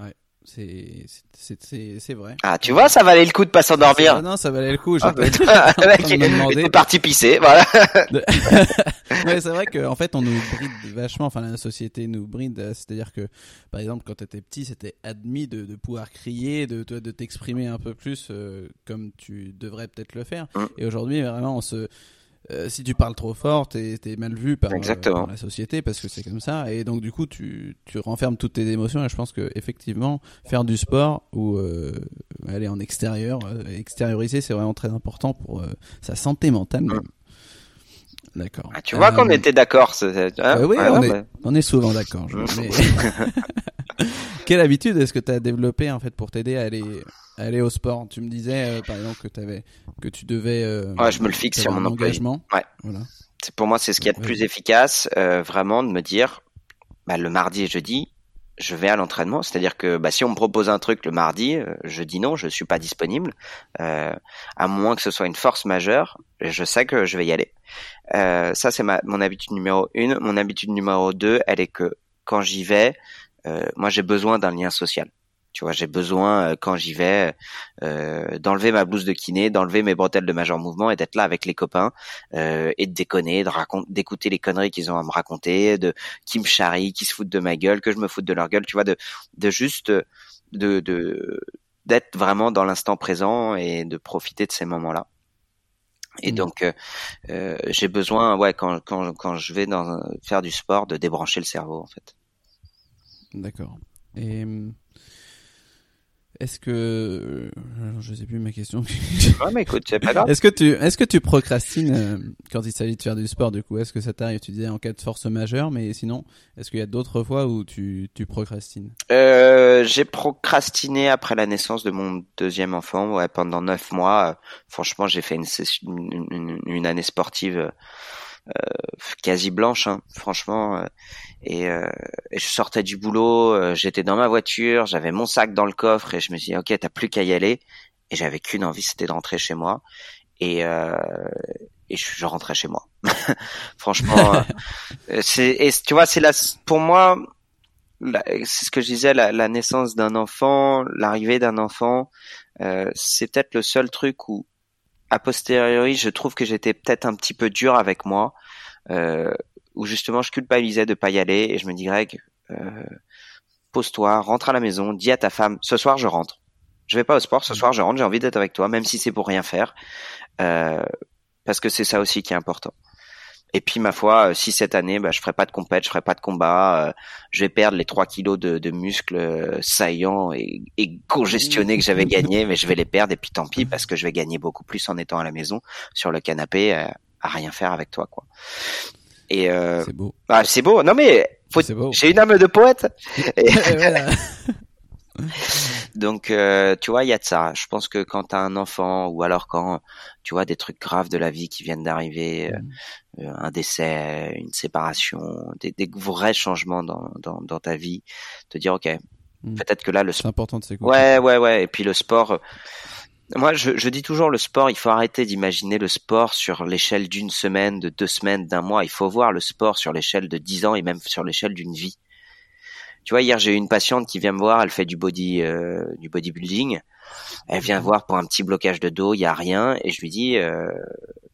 Ouais. C'est c'est vrai. Ah, tu vois, ça valait le coup de pas s'endormir. Non, ça valait le coup. Ah, <laughs> demandé... parti pisser, voilà. <laughs> ouais, c'est vrai qu'en fait, on nous bride vachement. Enfin, la société nous bride. C'est-à-dire que, par exemple, quand tu étais petit, c'était admis de, de, pouvoir crier, de, de, t'exprimer un peu plus euh, comme tu devrais peut-être le faire. Mm. Et aujourd'hui, vraiment, on se euh, si tu parles trop fort, t'es es mal vu par, euh, la société parce que c'est comme ça. Et donc du coup, tu, tu renfermes toutes tes émotions. Et je pense que effectivement, faire du sport ou euh, aller en extérieur, extérioriser, c'est vraiment très important pour sa santé mentale. D'accord. Ah, tu vois qu'on était d'accord. Hein oui, on, est, on, est, souvent d'accord. Mais... <laughs> <laughs> <laughs> Quelle habitude est-ce que tu as développé en fait pour t'aider à aller aller au sport? Tu me disais euh, par exemple que tu avais que tu devais euh, Ouais, je me le fixe sur mon engagement. Ouais. Voilà. C'est pour moi c'est ce qui est le plus efficace euh, vraiment de me dire bah, le mardi et jeudi je vais à l'entraînement, c'est-à-dire que bah, si on me propose un truc le mardi, je dis non, je suis pas disponible, à moins que ce soit une force majeure, je sais que je vais y aller. ça c'est mon habitude numéro une. Mon habitude numéro deux, elle est que quand j'y vais, moi j'ai besoin d'un lien social. Tu vois, j'ai besoin euh, quand j'y vais euh, d'enlever ma blouse de kiné, d'enlever mes bretelles de major mouvement et d'être là avec les copains euh, et de déconner, de raconter, d'écouter les conneries qu'ils ont à me raconter, de qui me charrient, qui se foutent de ma gueule, que je me foute de leur gueule. Tu vois, de de juste de de d'être vraiment dans l'instant présent et de profiter de ces moments-là. Et mmh. donc, euh, j'ai besoin, ouais, quand, quand, quand je vais dans, faire du sport, de débrancher le cerveau, en fait. D'accord. Et est-ce que euh, je sais plus ma question. <laughs> ouais, mais écoute, c'est pas grave. Est-ce que tu est-ce que tu procrastines euh, quand il s'agit de faire du sport du coup? Est-ce que ça t'arrive Tu disais en cas de force majeure, mais sinon, est-ce qu'il y a d'autres fois où tu tu procrastines? Euh, J'ai procrastiné après la naissance de mon deuxième enfant. Ouais, pendant neuf mois. franchement, j'ai fait une, une, une année sportive euh, quasi blanche, hein, franchement. Euh, et, euh, et, je sortais du boulot, j'étais dans ma voiture, j'avais mon sac dans le coffre et je me suis dit ok, t'as plus qu'à y aller. Et j'avais qu'une envie, c'était de rentrer chez moi. et euh, et je, je, rentrais chez moi. <laughs> Franchement, <laughs> c'est et tu vois, c'est là pour moi, c'est ce que je disais, la, la naissance d'un enfant, l'arrivée d'un enfant, euh, c'est peut-être le seul truc où, a posteriori, je trouve que j'étais peut-être un petit peu dur avec moi, euh, où justement je culpabilisais de pas y aller et je me dis Greg, euh, pose-toi, rentre à la maison, dis à ta femme, ce soir je rentre. Je vais pas au sport, ce mmh. soir je rentre, j'ai envie d'être avec toi, même si c'est pour rien faire, euh, parce que c'est ça aussi qui est important. Et puis ma foi, euh, si cette année, bah, je ferai pas de compète, je ferai pas de combat, euh, je vais perdre les 3 kilos de, de muscles euh, saillants et, et congestionnés que j'avais gagnés, mais je vais les perdre et puis tant pis parce que je vais gagner beaucoup plus en étant à la maison sur le canapé à rien faire avec toi quoi. Et euh, c'est beau. Bah, c'est beau. Non mais j'ai une âme de poète. <laughs> <laughs> Donc, euh, tu vois, il y a de ça. Je pense que quand tu as un enfant ou alors quand tu vois des trucs graves de la vie qui viennent d'arriver, euh, un décès, une séparation, des, des vrais changements dans, dans, dans, ta vie, te dire, ok, mm. peut-être que là, le sport... C'est important de s'écouter. Ouais, ouais, ouais. Et puis le sport... Moi, je, je, dis toujours le sport, il faut arrêter d'imaginer le sport sur l'échelle d'une semaine, de deux semaines, d'un mois. Il faut voir le sport sur l'échelle de dix ans et même sur l'échelle d'une vie. Tu vois, hier j'ai eu une patiente qui vient me voir, elle fait du body, euh, du bodybuilding. Elle vient mhm. voir pour un petit blocage de dos, il y a rien, et je lui dis, euh,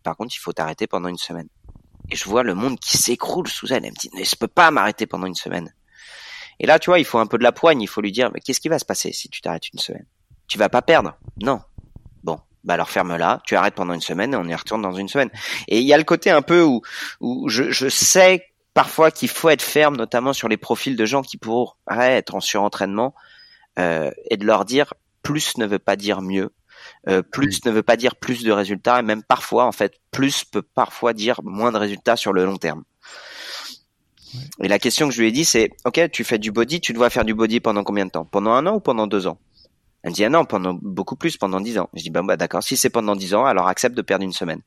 par contre, il faut t'arrêter pendant une semaine. Et je vois le monde qui s'écroule sous elle. Elle me dit, mais je peux pas m'arrêter pendant une semaine. Et là, tu vois, il faut un peu de la poigne. Il faut lui dire, mais qu'est-ce qui va se passer si tu t'arrêtes une semaine? Tu vas pas perdre? Non. Bon, bah alors ferme-la. Tu arrêtes pendant une semaine et on y retourne dans une semaine. Et il y a le côté un peu où, où je, je sais parfois qu'il faut être ferme, notamment sur les profils de gens qui pourraient être en surentraînement, euh, et de leur dire plus ne veut pas dire mieux. Euh, plus ne veut pas dire plus de résultats et même parfois en fait plus peut parfois dire moins de résultats sur le long terme. Et la question que je lui ai dit c'est ok tu fais du body tu dois faire du body pendant combien de temps? Pendant un an ou pendant deux ans? Elle me dit ah non pendant beaucoup plus pendant dix ans. Je dis bah, bah d'accord si c'est pendant dix ans alors accepte de perdre une semaine.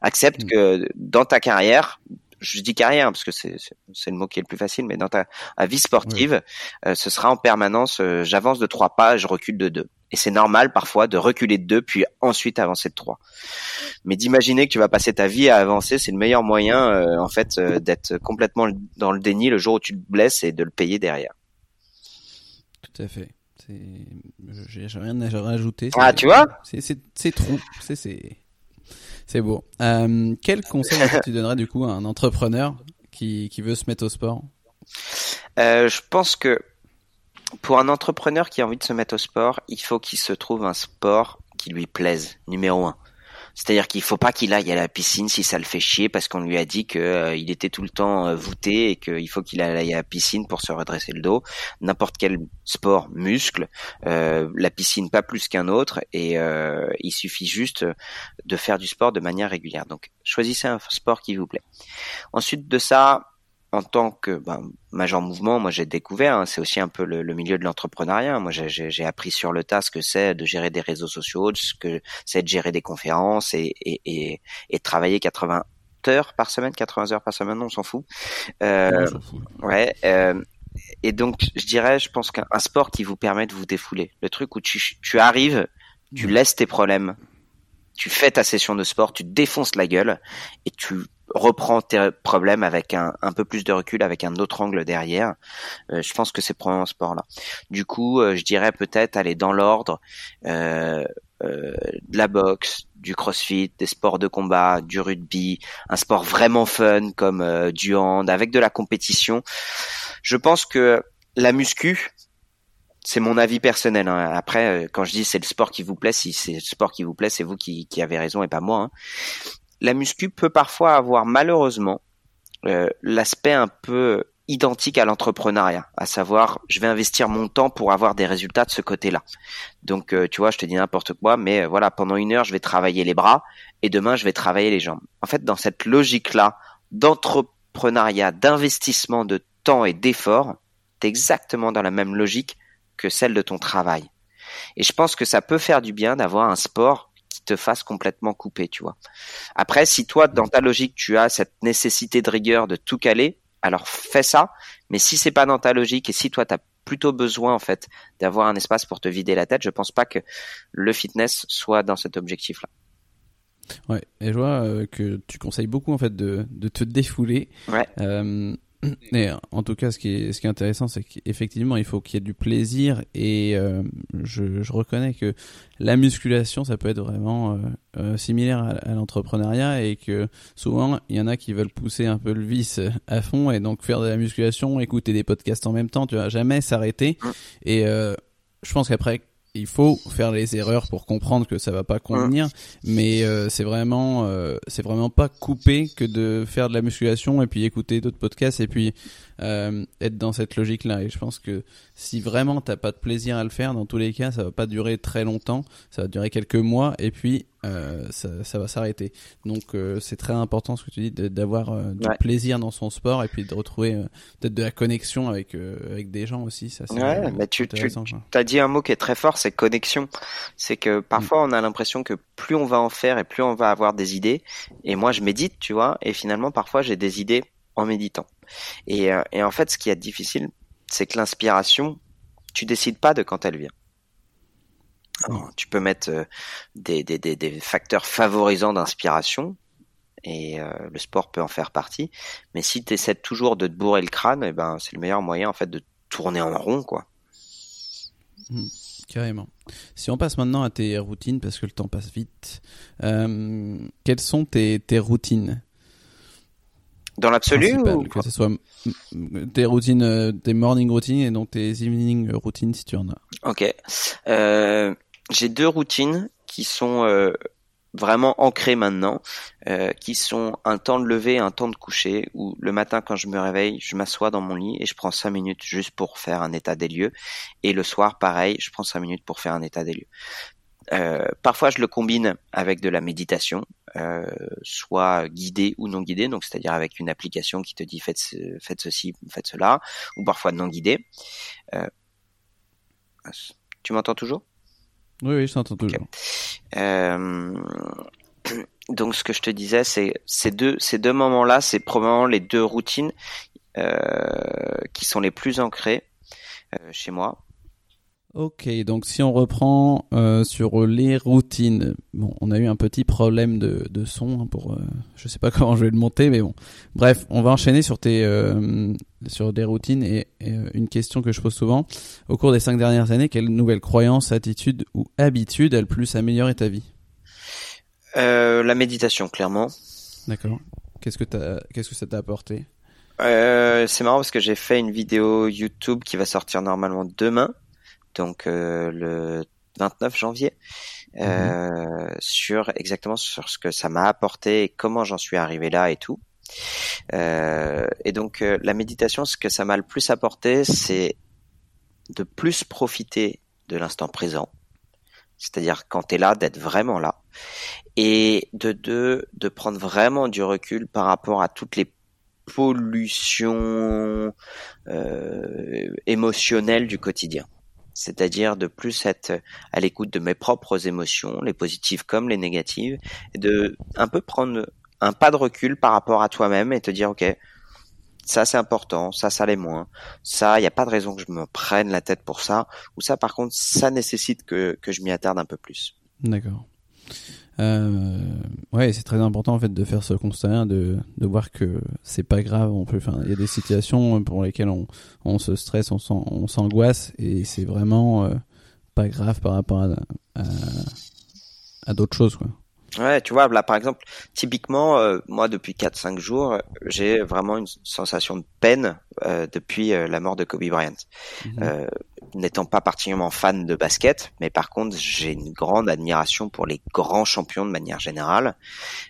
Accepte mm. que dans ta carrière je dis carrière parce que c'est le mot qui est le plus facile, mais dans ta vie sportive, euh, ce sera en permanence. Euh, j'avance de trois pas, je recule de deux. Et c'est normal parfois de reculer de deux, puis ensuite avancer de trois. Mais d'imaginer que tu vas passer ta vie à avancer, c'est le meilleur moyen, euh, en fait, d'être complètement dans le déni le jour où tu te blesses et de le payer derrière. Tout à fait. J'ai rien à rajouter. Ah, tu vois? C'est trop. C'est c'est beau. Euh, quel conseil tu donnerais du coup à un entrepreneur qui, qui veut se mettre au sport? Euh, Je pense que pour un entrepreneur qui a envie de se mettre au sport, il faut qu'il se trouve un sport qui lui plaise, numéro un. C'est-à-dire qu'il faut pas qu'il aille à la piscine si ça le fait chier parce qu'on lui a dit que euh, était tout le temps euh, voûté et qu'il faut qu'il aille à la piscine pour se redresser le dos. N'importe quel sport muscle, euh, la piscine pas plus qu'un autre et il suffit juste de faire du sport de manière régulière. Donc choisissez un sport qui vous plaît. Ensuite de ça, en tant que ben, major mouvement, moi j'ai découvert, hein, c'est aussi un peu le, milieu de l'entrepreneuriat. Moi j'ai appris sur le tas ce que c'est de gérer des réseaux sociaux, ce que c'est de gérer des conférences et, et, et, et travailler 80 heures par semaine, 80 heures par semaine, on s'en fout. Euh, ouais. Euh, et donc je dirais, je pense qu'un sport qui vous permet de vous défouler, le truc où tu, tu arrives, tu laisses tes problèmes, tu fais ta session de sport, tu défonces la gueule et tu reprends tes problèmes avec un, peu plus de recul, avec un autre angle derrière. Euh, je pense que c'est probablement ce sport-là. Du coup, euh, je dirais peut-être aller dans l'ordre euh, de la boxe, du crossfit, des sports de combat, du rugby, un sport vraiment fun comme du hand, avec de la compétition. Je pense que la muscu, c'est mon avis personnel. Hein. Après, quand je dis c'est le sport qui vous plaît, si c'est le sport qui vous plaît, c'est vous qui, avez raison et pas moi. Hein la muscu peut parfois avoir malheureusement euh, l'aspect un peu identique à l'entrepreneuriat, à savoir je vais investir mon temps pour avoir des résultats de ce côté-là. Donc euh, tu vois, je te dis n'importe quoi, mais euh, voilà, pendant une heure je vais travailler les bras et demain je vais travailler les jambes. En fait, dans cette logique-là d'entrepreneuriat, d'investissement de temps et d'effort, t'es exactement dans la même logique que celle de ton travail. Et je pense que ça peut faire du bien d'avoir un sport te fasse complètement couper, tu vois. Après, si toi, dans ta logique, tu as cette nécessité de rigueur de tout caler, alors fais ça. Mais si c'est pas dans ta logique et si toi, tu as plutôt besoin, en fait, d'avoir un espace pour te vider la tête, je pense pas que le fitness soit dans cet objectif-là. Ouais, et je vois euh, que tu conseilles beaucoup en fait de, de te défouler. Ouais. Euh, et en tout cas, ce qui est, ce qui est intéressant, c'est qu'effectivement, il faut qu'il y ait du plaisir. Et euh, je, je reconnais que la musculation, ça peut être vraiment euh, euh, similaire à, à l'entrepreneuriat et que souvent, il y en a qui veulent pousser un peu le vice à fond et donc faire de la musculation, écouter des podcasts en même temps, tu vois, jamais s'arrêter. Mm. Et euh, je pense qu'après, il faut faire les erreurs pour comprendre que ça va pas convenir, mais euh, c'est vraiment, euh, c'est vraiment pas coupé que de faire de la musculation et puis écouter d'autres podcasts et puis euh, être dans cette logique-là. Et je pense que si vraiment t'as pas de plaisir à le faire, dans tous les cas, ça va pas durer très longtemps, ça va durer quelques mois et puis euh, ça, ça va s'arrêter. Donc euh, c'est très important ce que tu dis d'avoir du Ouais. plaisir dans son sport et puis de retrouver peut-être de la connexion avec avec des gens aussi. Ça, c'est Ouais, mais tu, as dit un mot qui est très fort, c'est connexion. C'est que parfois on a l'impression que plus on va en faire et plus on va avoir des idées. Et moi je médite, tu vois, et finalement parfois j'ai des idées en méditant. Et, euh, et en fait ce qui est difficile, c'est que l'inspiration, tu décides pas de quand elle vient. Alors, tu peux mettre euh, des, des, des, des facteurs favorisants d'inspiration, et euh, le sport peut en faire partie. Mais si tu essaies toujours de te bourrer le crâne, eh ben c'est le meilleur moyen en fait de tourner en rond, quoi. Carrément. Si on passe maintenant à tes routines, parce que le temps passe vite, euh, quelles sont tes, tes routines? Dans l'absolu ou Que ce soit tes routines, euh, tes morning routines et donc tes evening routines si tu en as. Ok. Euh, J'ai deux routines qui sont euh, vraiment ancrées maintenant, euh, qui sont un temps de lever et un temps de coucher, où le matin quand je me réveille, je m'assois dans mon lit et je prends cinq minutes juste pour faire un état des lieux. Et le soir, pareil, je prends cinq minutes pour faire un état des lieux. Euh, parfois, je le combine avec de la méditation, euh, soit guidée ou non guidée, donc c'est-à-dire avec une application qui te dit faites, ce- faites ceci, faites cela, ou parfois non guidée. Euh, tu m'entends toujours? Oui, oui, je t'entends toujours. Euh, <clears throat> donc ce que je te disais, c'est ces deux ces deux moments-là, c'est probablement les deux routines euh, qui sont les plus ancrées chez moi. Ok, donc si on reprend euh, sur les routines, bon, on a eu un petit problème de, de son hein, pour, euh, je sais pas <laughs> comment je vais le monter, mais bon. Bref, on va enchaîner sur tes, euh, sur des routines et, et, euh, une question que je pose souvent. Au cours des cinq dernières années, quelle nouvelle croyance, attitude ou habitude a le plus amélioré ta vie? Euh, la méditation, clairement. D'accord. Qu'est-ce que t'as, qu'est-ce que ça t'a apporté? Euh, c'est marrant parce que j'ai fait une vidéo YouTube qui va sortir normalement demain, donc euh, le 29 janvier, euh, sur exactement sur ce que ça m'a apporté et comment j'en suis arrivé là et tout. Euh, et donc euh, la méditation, ce que ça m'a le plus apporté, c'est de plus profiter de l'instant présent, c'est-à-dire quand tu es là, d'être vraiment là, et de deux, de prendre vraiment du recul par rapport à toutes les pollutions euh, émotionnelles du quotidien. C'est-à-dire de plus être à l'écoute de mes propres émotions, les positives comme les négatives, et de un peu prendre un pas de recul par rapport à toi-même et te dire ok, ça c'est important, ça ça l'est moins, ça il n'y a pas de raison que je me prenne la tête pour ça, ou ça par contre ça nécessite que, que je m'y attarde un peu plus. D'accord. Euh, ouais, c'est très important en fait de faire ce constat, de, de voir que c'est pas grave. On peut, il y a des situations pour lesquelles on, on se stresse, on s'angoisse, et c'est vraiment euh, pas grave par rapport à, à, à d'autres choses, quoi. Ouais, tu vois, là par exemple, typiquement, euh, moi depuis 4-5 jours, j'ai vraiment une sensation de peine euh, depuis euh, la mort de Kobe Bryant. Euh, N'étant pas particulièrement fan de basket, mais par contre j'ai une grande admiration pour les grands champions de manière générale.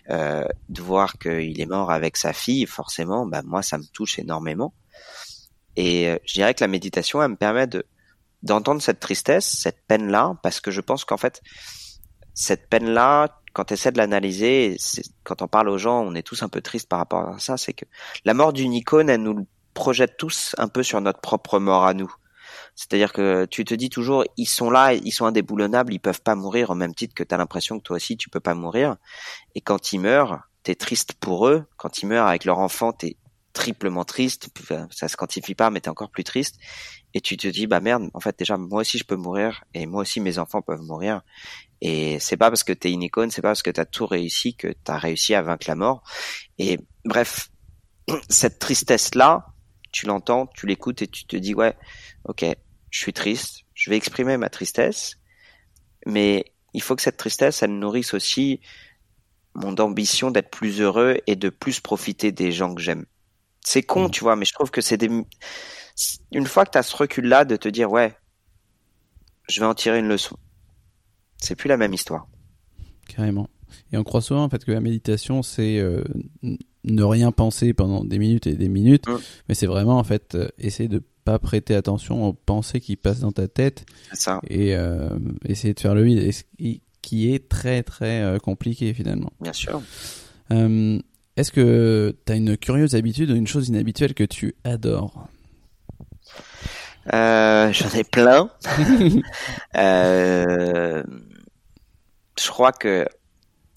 Euh, de voir qu'il est mort avec sa fille, forcément, bah moi ça me touche énormément. Et euh, je dirais que la méditation, elle me permet de d'entendre cette tristesse, cette peine-là, parce que je pense qu'en fait, cette peine-là, quand tu essaies de l'analyser, quand on parle aux gens, on est tous un peu tristes par rapport à ça, c'est que la mort d'une icône, elle nous projette tous un peu sur notre propre mort à nous. C'est-à-dire que tu te dis toujours, ils sont là, ils sont indéboulonnables, ils peuvent pas mourir au même titre que tu as l'impression que toi aussi tu peux pas mourir. Et quand ils meurent, t'es triste pour eux. Quand ils meurent avec leur enfant, t'es triplement triste, ça se quantifie pas, mais t'es encore plus triste, et tu te dis bah merde, en fait déjà moi aussi je peux mourir, et moi aussi mes enfants peuvent mourir, et c'est pas parce que t'es une icône, c'est pas parce que t'as tout réussi que t'as réussi à vaincre la mort, et bref, <clears throat> cette tristesse là, tu l'entends, tu l'écoutes et tu te dis ouais, ok, je suis triste, je vais exprimer ma tristesse, mais il faut que cette tristesse elle nourrisse aussi mon ambition d'être plus heureux et de plus profiter des gens que j'aime. C'est con, mmh. tu vois, mais je trouve que c'est des. Une fois que tu as ce recul-là de te dire, ouais, je vais en tirer une leçon. C'est plus la même histoire. Carrément. Et on croit souvent en fait que la méditation c'est euh, ne rien penser pendant des minutes et des minutes, mmh. mais c'est vraiment en fait euh, essayer de pas prêter attention aux pensées qui passent dans ta tête ça. et euh, essayer de faire le vide, et qui est très très compliqué finalement. Bien sûr. Est-ce que tu as une curieuse habitude ou une chose inhabituelle que tu adores? J'en ai plein. <laughs> euh, je crois que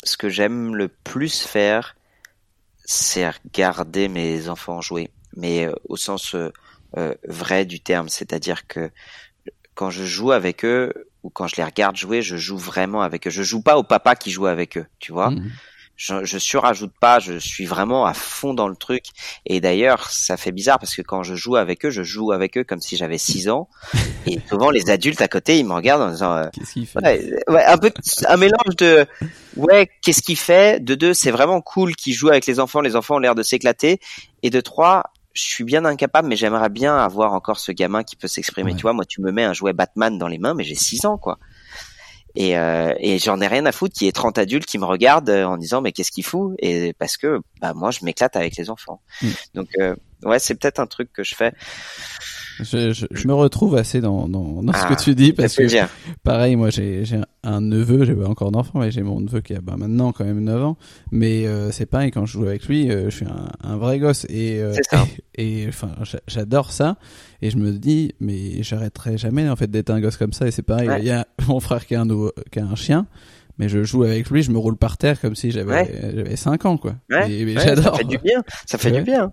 ce que j'aime le plus faire, c'est regarder mes enfants jouer, mais euh, au sens euh, euh, vrai du terme, c'est-à-dire que quand je joue avec eux ou quand je les regarde jouer, je joue vraiment avec eux. Je joue pas au papa qui joue avec eux, tu vois. Mmh je, je surajoute pas, je suis vraiment à fond dans le truc. Et d'ailleurs, ça fait bizarre parce que quand je joue avec eux, je joue avec eux comme si j'avais 6 ans. <laughs> Et souvent, les adultes à côté, ils me regardent en disant, euh, qu'est-ce qu'il fait? ouais, un peu un mélange de, ouais, qu'est-ce qu'il fait? De deux, c'est vraiment cool qu'il joue avec les enfants. Les enfants ont l'air de s'éclater. Et de trois, je suis bien incapable, mais j'aimerais bien avoir encore ce gamin qui peut s'exprimer. Tu vois, moi, tu me mets un jouet Batman dans les mains, mais j'ai 6 ans, quoi. Et, euh, et j'en ai rien à foutre qu'il y ait 30 adultes qui me regardent euh, en disant mais qu'est-ce qu'il fout Et parce que bah moi je m'éclate avec les enfants. Mm. Donc euh, ouais c'est peut-être un truc que je fais. Je, je, je, me retrouve assez dans, dans, dans ce que ah, tu dis parce que pareil moi j'ai un neveu j'ai pas encore d'enfant mais j'ai mon neveu qui a bah, maintenant quand même 9 ans. Mais euh, c'est pareil quand je joue avec lui euh, je suis un, un, vrai gosse et euh, <laughs> et enfin j'adore ça. Et je me dis mais j'arrêterai jamais en fait d'être un gosse comme ça. Et c'est pareil il y a mon frère qui a un qui a un chien mais je joue avec lui, je me roule par terre comme si j'avais j'avais 5 ans quoi. et, j'adore. Ça fait du bien, ça fait du bien.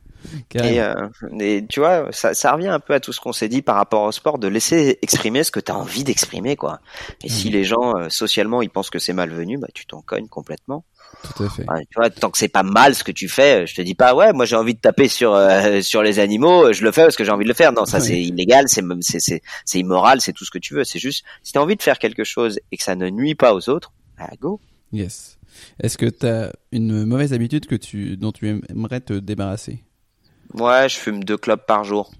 Et, euh, et, tu vois, ça, ça revient un peu à tout ce qu'on s'est dit par rapport au sport, de laisser exprimer ce que tu as envie d'exprimer quoi. Et si les gens euh, socialement ils pensent que c'est malvenu, bah tu t'en cognes complètement. Tout à fait. tu vois, tant que c'est pas mal ce que tu fais, je te dis pas ouais, moi j'ai envie de taper sur euh, <laughs> sur les animaux, je le fais parce que j'ai envie de le faire. Non, ça c'est illégal, c'est c'est c'est immoral, c'est tout ce que tu veux. C'est juste si tu as envie de faire quelque chose et que ça ne nuit pas aux autres, go. Yes. Est-ce que tu as une mauvaise habitude que tu, dont tu aimerais te débarrasser? Ouais, je fume deux clopes par jour.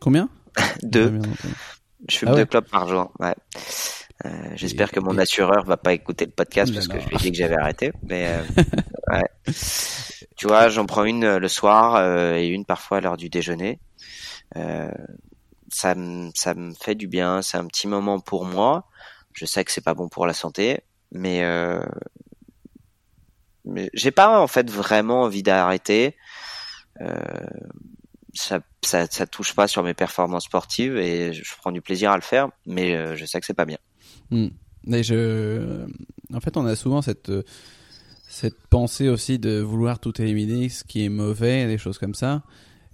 Combien? <laughs> Deux. Je fume ah deux clopes par jour. Ouais. Euh, J'espère que mon assureur va pas écouter le podcast parce que je lui ai dit que j'avais arrêté. Mais euh, <laughs> ouais. tu vois, j'en prends une euh, le soir euh, et une parfois à l'heure du déjeuner. Ça, ça me fait du bien. C'est un petit moment pour moi. Je sais que c'est pas bon pour la santé, mais euh, mais j'ai pas en fait vraiment envie d'arrêter. Euh, ça, ça, touche pas sur mes performances sportives et je prends du plaisir à le faire, mais euh, je sais que c'est pas bien. Mais je, en fait, on a souvent cette cette pensée aussi de vouloir tout éliminer, ce qui est mauvais, des choses comme ça.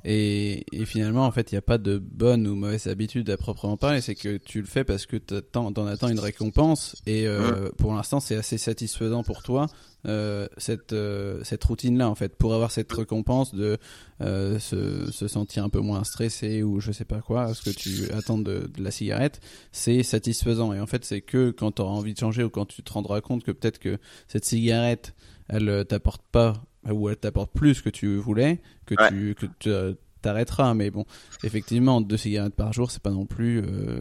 Et, et, finalement, en fait, il n'y a pas de bonne ou mauvaise habitude à proprement parler. C'est que tu le fais parce que tu en attends une récompense. Et euh, pour l'instant, c'est assez satisfaisant pour toi euh, cette euh, cette routine-là, en fait, pour avoir cette récompense de se, se, sentir un peu moins stressé ou je sais pas quoi, ce que tu attends de, de la cigarette, c'est satisfaisant. Et en fait, c'est que quand tu auras envie de changer ou quand tu te rendras compte que peut-être que cette cigarette, elle t'apporte pas ou elle t'apporte plus que tu voulais, que tu que euh, t'arrêteras. Mais bon, effectivement, deux cigarettes par jour, c'est pas non plus euh,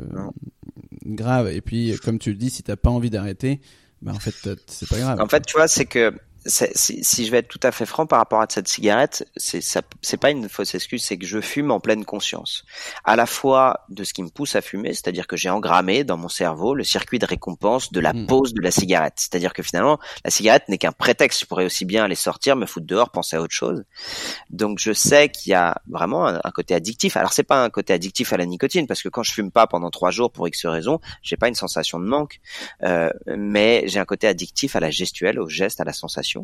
grave. Et puis, comme tu le dis, si t'as pas envie d'arrêter, bah en fait, c'est pas grave. En fait, tu vois, c'est que si, si, je vais être tout à fait franc par rapport à cette cigarette, c'est c'est pas une fausse excuse, c'est que je fume en pleine conscience, à la fois de ce qui me pousse à fumer, c'est-à-dire que j'ai engrammé dans mon cerveau le circuit de récompense de la hmm. pause de la cigarette, c'est-à-dire que finalement la cigarette n'est qu'un prétexte, je pourrais aussi bien aller sortir, me foutre dehors, penser à autre chose. Donc je sais qu'il y a vraiment un, côté addictif. Alors c'est pas un côté addictif à la nicotine parce que quand je fume pas pendant trois jours pour X raison, j'ai pas une sensation de manque, euh, mais j'ai un côté addictif à la gestuelle, au geste, à la sensation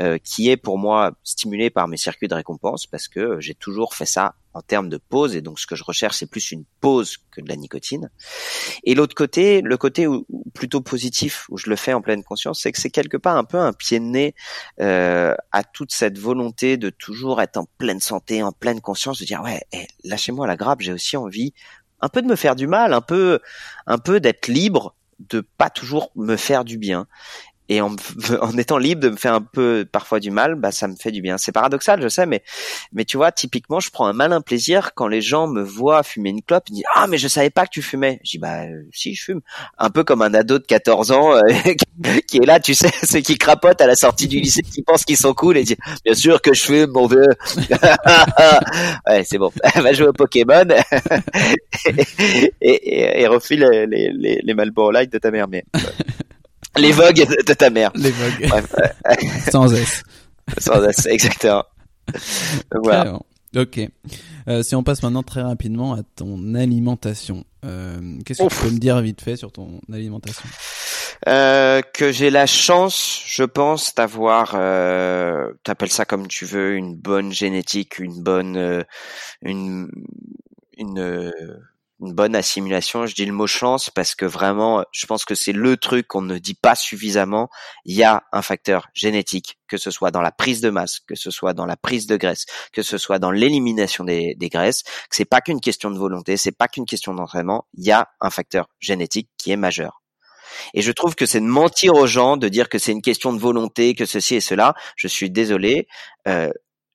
euh, qui est pour moi stimulée par mes circuits de récompense parce que j'ai toujours fait ça en termes de pause et donc ce que je recherche c'est plus une pause que de la nicotine. Et l'autre côté, le côté plutôt positif où je le fais en pleine conscience, c'est que c'est quelque part un peu un pied de nez euh, à toute cette volonté de toujours être en pleine santé, en pleine conscience, de dire ouais, eh, lâchez-moi la grappe, j'ai aussi envie un peu de me faire du mal, un peu, un peu d'être libre de pas toujours me faire du bien et en, <laughs> en, étant libre de me faire un peu parfois du mal, bah ça me fait du bien. C'est paradoxal, je sais, mais mais tu vois, typiquement, je prends un malin plaisir quand les gens me voient fumer une clope, ils disent ah mais je savais pas que tu fumais. Je dis bah euh, si je fume, un peu comme un ado de 14 ans euh, <laughs> qui est là, tu sais, <laughs> c'est qui crapote à la sortie du lycée, qui pense qu'ils sont cool et dit bien sûr que je fume mon vieux. ouais c'est bon, va jouer au Pokémon et, et, et, refile les les, les Malboro Light de ta mère mais les vogues de ta mère. Les vogues. <laughs> Sans S. Sans S, exactement. <laughs> voilà. Ok. Euh, si on passe maintenant très rapidement à ton alimentation, euh, qu'est-ce que tu peux me dire vite fait sur ton alimentation? Euh, Que j'ai la chance, je pense, d'avoir, euh, t'appelles ça comme tu veux, une bonne génétique, une bonne, une, une une bonne assimilation. Je dis le mot chance parce que vraiment, je pense que c'est le truc qu'on ne dit pas suffisamment. Il y a un facteur génétique, que ce soit dans la prise de masse, que ce soit dans la prise de graisse, que ce soit dans l'élimination des, des graisses. C'est pas qu'une question de volonté, c'est pas qu'une question d'entraînement. Il y a un facteur génétique qui est majeur. Et je trouve que c'est de mentir aux gens, de dire que c'est une question de volonté, que ceci et cela. Je suis désolé. Euh,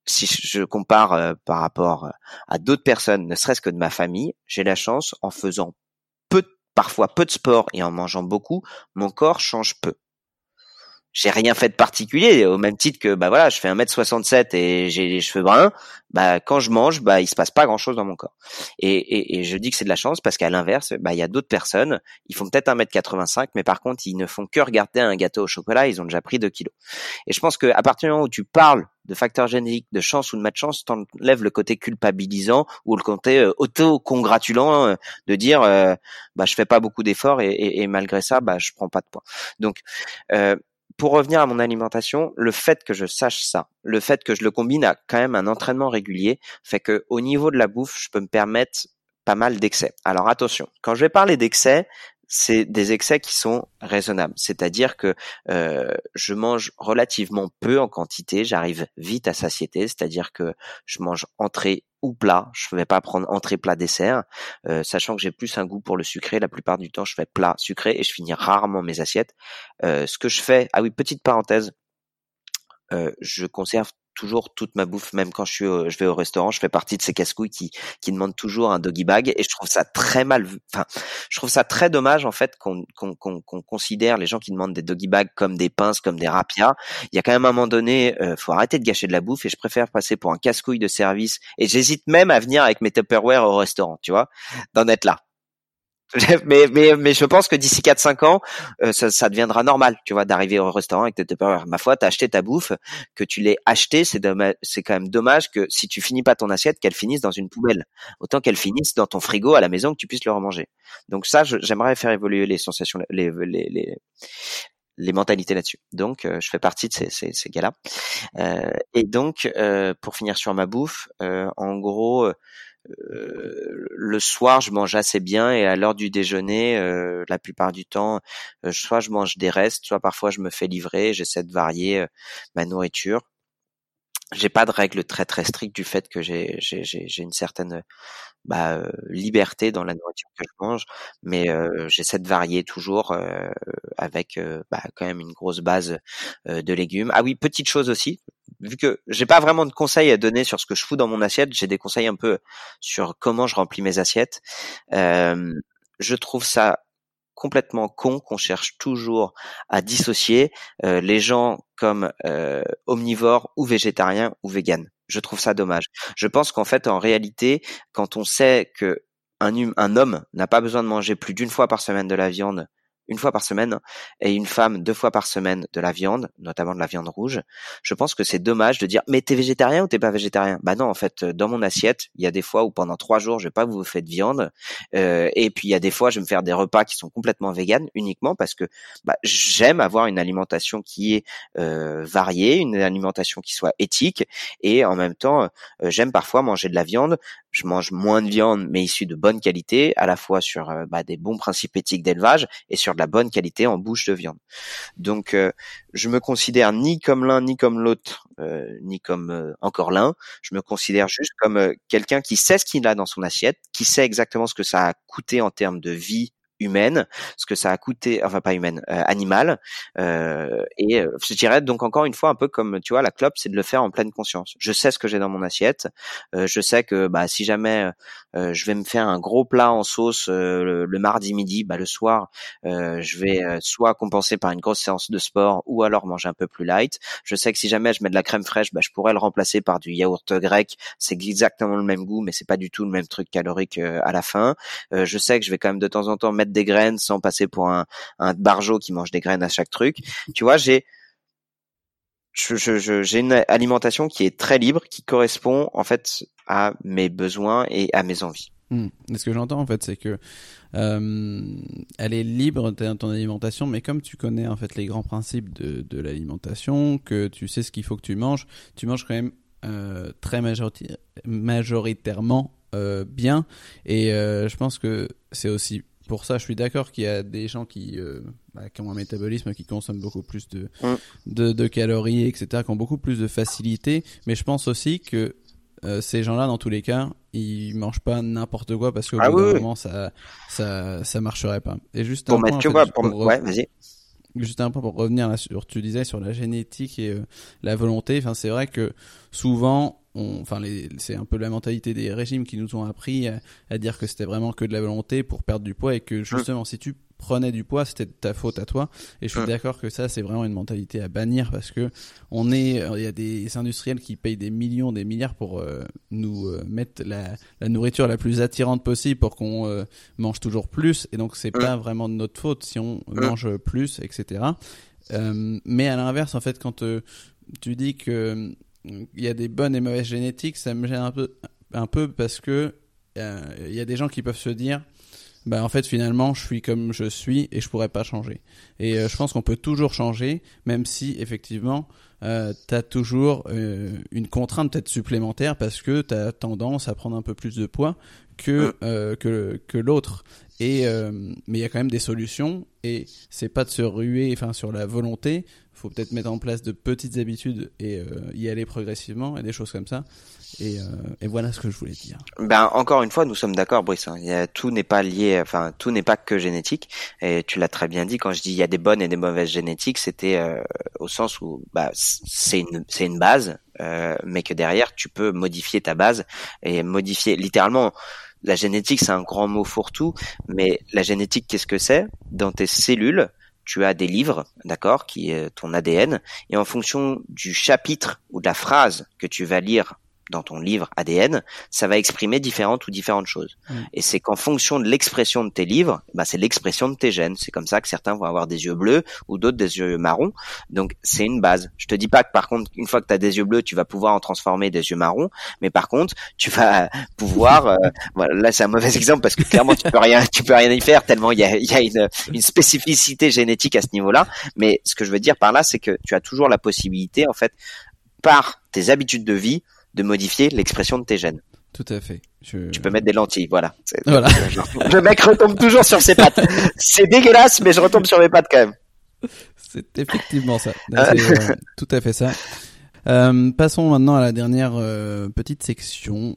si je compare euh, par rapport euh, à d'autres personnes, ne serait-ce que de ma famille, j'ai la chance, en faisant peu, parfois peu de sport et en mangeant beaucoup, mon corps change peu j'ai rien fait de particulier au même titre que bah voilà je fais 1m67 et j'ai les cheveux bruns bah quand je mange bah il se passe pas grand chose dans mon corps et, et, et je dis que c'est de la chance parce qu'à l'inverse bah il y a d'autres personnes ils font peut-être 1m85 mais par contre ils ne font que regarder un gâteau au chocolat ils ont déjà pris 2 kilos et je pense que à partir du moment où tu parles de facteurs génétiques, de chance ou de malchance, t'enlèves le côté culpabilisant ou le côté euh, auto-congratulant euh, de dire euh, bah je fais pas beaucoup d'efforts et, et, malgré ça bah je prends pas de poids. Donc euh, pour revenir à mon alimentation, le fait que je sache ça, le fait que je le combine à quand même un entraînement régulier, fait que au niveau de la bouffe, je peux me permettre pas mal d'excès. Alors attention, quand je vais parler d'excès, c'est des excès qui sont raisonnables. C'est-à-dire que euh, je mange relativement peu en quantité, j'arrive vite à satiété, c'est-à-dire que je mange entrée ou plat. Je ne vais pas prendre entrée, plat, dessert, euh, sachant que j'ai plus un goût pour le sucré. La plupart du temps, je fais plat, sucré et je finis rarement mes assiettes. Euh, ce que je fais, ah oui, petite parenthèse, je conserve toujours toute ma bouffe, même quand je suis, je vais au restaurant, je fais partie de ces casse-couilles qui, qui demandent toujours un doggy bag, et je trouve ça très mal, enfin, je trouve ça très dommage en fait qu'on qu'on qu'on considère les gens qui demandent des doggy bags comme des pinces, comme des rapias. Il y a quand même un moment donné, euh, faut arrêter de gâcher de la bouffe, et je préfère passer pour un casse-couille de service, et j'hésite même à venir avec mes Tupperware au restaurant, tu vois, d'en être là. <laughs> mais, mais, mais je pense que d'ici 4-5 ans, euh, ça, ça, deviendra normal, tu vois, d'arriver au restaurant avec tes Tupperware. Ma foi, t'as acheté ta bouffe, que tu l'aies acheté, c'est c'est quand même dommage que si tu finis pas ton assiette, qu'elle finisse dans une poubelle. Autant qu'elle finisse dans ton frigo à la maison, que tu puisses le remanger. Donc ça, j'aimerais faire évoluer les sensations, les, les, les, les mentalités là-dessus. Donc, euh, je fais partie de ces, ces, ces gars-là. Euh, et donc, euh, pour finir sur ma bouffe, en gros, euh, le soir, je mange assez bien et à l'heure du déjeuner, euh, la plupart du temps, euh, soit je mange des restes, soit parfois je me fais livrer. J'essaie de varier ma nourriture. J'ai pas de règle très très stricte du fait que j'ai j'ai une certaine bah, liberté dans la nourriture que je mange, mais j'essaie de varier toujours avec bah, quand même une grosse base de légumes. Ah oui, petite chose aussi, vu que j'ai pas vraiment de conseils à donner sur ce que je fous dans mon assiette, j'ai des conseils un peu sur comment je remplis mes assiettes. Euh, je trouve ça complètement con qu'on cherche toujours à dissocier euh, les gens comme euh, omnivores ou végétariens ou véganes. Je trouve ça dommage. Je pense qu'en fait, en réalité, quand on sait que un, hum, un homme n'a pas besoin de manger plus d'une fois par semaine de la viande une fois par semaine et une femme deux fois par semaine de la viande, notamment de la viande rouge, je pense que c'est dommage de dire mais t'es végétarien ou t'es pas végétarien? Bah non, en fait, dans mon assiette, il y a des fois où pendant trois jours je vais pas vous faire de viande, euh, et puis il y a des fois je vais me faire des repas qui sont complètement véganes uniquement parce que bah, j'aime avoir une alimentation qui est euh, variée, une alimentation qui soit éthique, et en même temps euh, j'aime parfois manger de la viande. Je mange moins de viande mais issue de bonne qualité, à la fois sur euh, bah, des bons principes éthiques d'élevage et sur de la bonne qualité en bouche de viande. Donc, euh, je me considère ni comme l'un ni comme l'autre, euh, ni comme euh, encore l'un. Je me considère juste comme quelqu'un qui sait ce qu'il a dans son assiette, qui sait exactement ce que ça a coûté en termes de vie humaine, ce que ça a coûté, enfin pas humaine, euh, animale. Euh, et euh, je dirais donc encore une fois un peu comme tu vois la clope, c'est de le faire en pleine conscience. Je sais ce que j'ai dans mon assiette. je sais que bah si jamais je vais me faire un gros plat en sauce le, mardi midi, bah le soir je vais soit compenser par une grosse séance de sport ou alors manger un peu plus light. Je sais que si jamais je mets de la crème fraîche, bah je pourrais le remplacer par du yaourt grec. C'est exactement le même goût, mais c'est pas du tout le même truc calorique à la fin. je sais que je vais quand même de temps en temps mettre des graines sans passer pour un, un barjo qui mange des graines à chaque truc. Tu vois, j'ai une alimentation qui est très libre, qui correspond en fait à mes besoins et à mes envies. Hmm. Ce que j'entends en fait, c'est que euh, elle est libre dans ton alimentation, mais comme tu connais en fait les grands principes de, de l'alimentation, que tu sais ce qu'il faut que tu manges, tu manges quand même euh, très majoritairement euh, bien. Et euh, je pense que c'est aussi pour ça, je suis d'accord qu'il y a des gens qui, euh, bah, qui ont un métabolisme qui consomme beaucoup plus de, mm. de, de, calories, etc., qui ont beaucoup plus de facilité. Mais je pense aussi que euh, ces gens-là, dans tous les cas, ils mangent pas n'importe quoi parce que ah, oui, ça, ça, ça marcherait pas. Et juste pour un mettre point, pour... ouais, vas-y. Juste un point pour revenir là sur, tu disais sur la génétique et euh, la volonté. Enfin, c'est vrai que souvent enfin, c'est un peu la mentalité des régimes qui nous ont appris à, dire que c'était vraiment que de la volonté pour perdre du poids et que justement, si tu prenais du poids, c'était de ta faute à toi. Et je suis d'accord que ça, c'est vraiment une mentalité à bannir parce que on est, il y a des industriels qui payent des millions, des milliards pour euh, nous euh, mettre la, la, nourriture la plus attirante possible pour qu'on euh, mange toujours plus. Et donc, c'est pas vraiment de notre faute si on mange plus, etc. mais à l'inverse, en fait, quand tu dis que il y a des bonnes et mauvaises génétiques, ça me gêne un peu, un peu parce que euh, il y a des gens qui peuvent se dire, bah en fait finalement je suis comme je suis et je pourrais pas changer. Et euh, je pense qu'on peut toujours changer, même si effectivement euh, tu as toujours euh, une contrainte peut-être supplémentaire parce que tu as tendance à prendre un peu plus de poids que que, que l'autre. Et mais il y a quand même des solutions et c'est pas de se ruer enfin sur la volonté, faut peut-être mettre en place de petites habitudes et euh, y aller progressivement et des choses comme ça. Et, euh, et, voilà ce que je voulais dire. Ben encore une fois, nous sommes d'accord, Brice. Hein. Il y a, tout n'est pas lié, enfin tout n'est pas que génétique. Et tu l'as très bien dit quand je dis il y a des bonnes et des mauvaises génétiques, c'était euh, au sens où bah c'est une c'est une base, mais que derrière tu peux modifier ta base et modifier littéralement. La génétique, c'est un grand mot fourre-tout, mais la génétique, qu'est-ce que c'est? Dans tes cellules, tu as des livres, d'accord, qui est ton ADN, et en fonction du chapitre ou de la phrase que tu vas lire dans ton livre ADN, ça va exprimer différentes ou différentes choses. Mm. Et c'est qu'en fonction de l'expression de tes livres, bah c'est l'expression de tes gènes. C'est comme ça que certains vont avoir des yeux bleus ou d'autres des yeux marrons. Donc c'est une base. Je te dis pas que par contre, une fois que tu as des yeux bleus, tu vas pouvoir en transformer des yeux marrons, mais par contre, tu vas <laughs> pouvoir. Euh, <laughs> voilà, là c'est un mauvais exemple parce que clairement tu peux rien, tu peux rien y faire tellement il y a, y a une, une spécificité génétique à ce niveau-là. Mais ce que je veux dire par là, c'est que tu as toujours la possibilité en fait par tes habitudes de vie de modifier l'expression de tes gènes. Tout à fait. Je... Tu peux mettre des lentilles, voilà. <laughs> voilà. <laughs> Le mec retombe toujours sur ses pattes. C'est dégueulasse, mais je retombe sur mes pattes quand même. C'est effectivement ça. <laughs> Euh, tout à fait ça. Euh, passons maintenant à la dernière euh, petite section.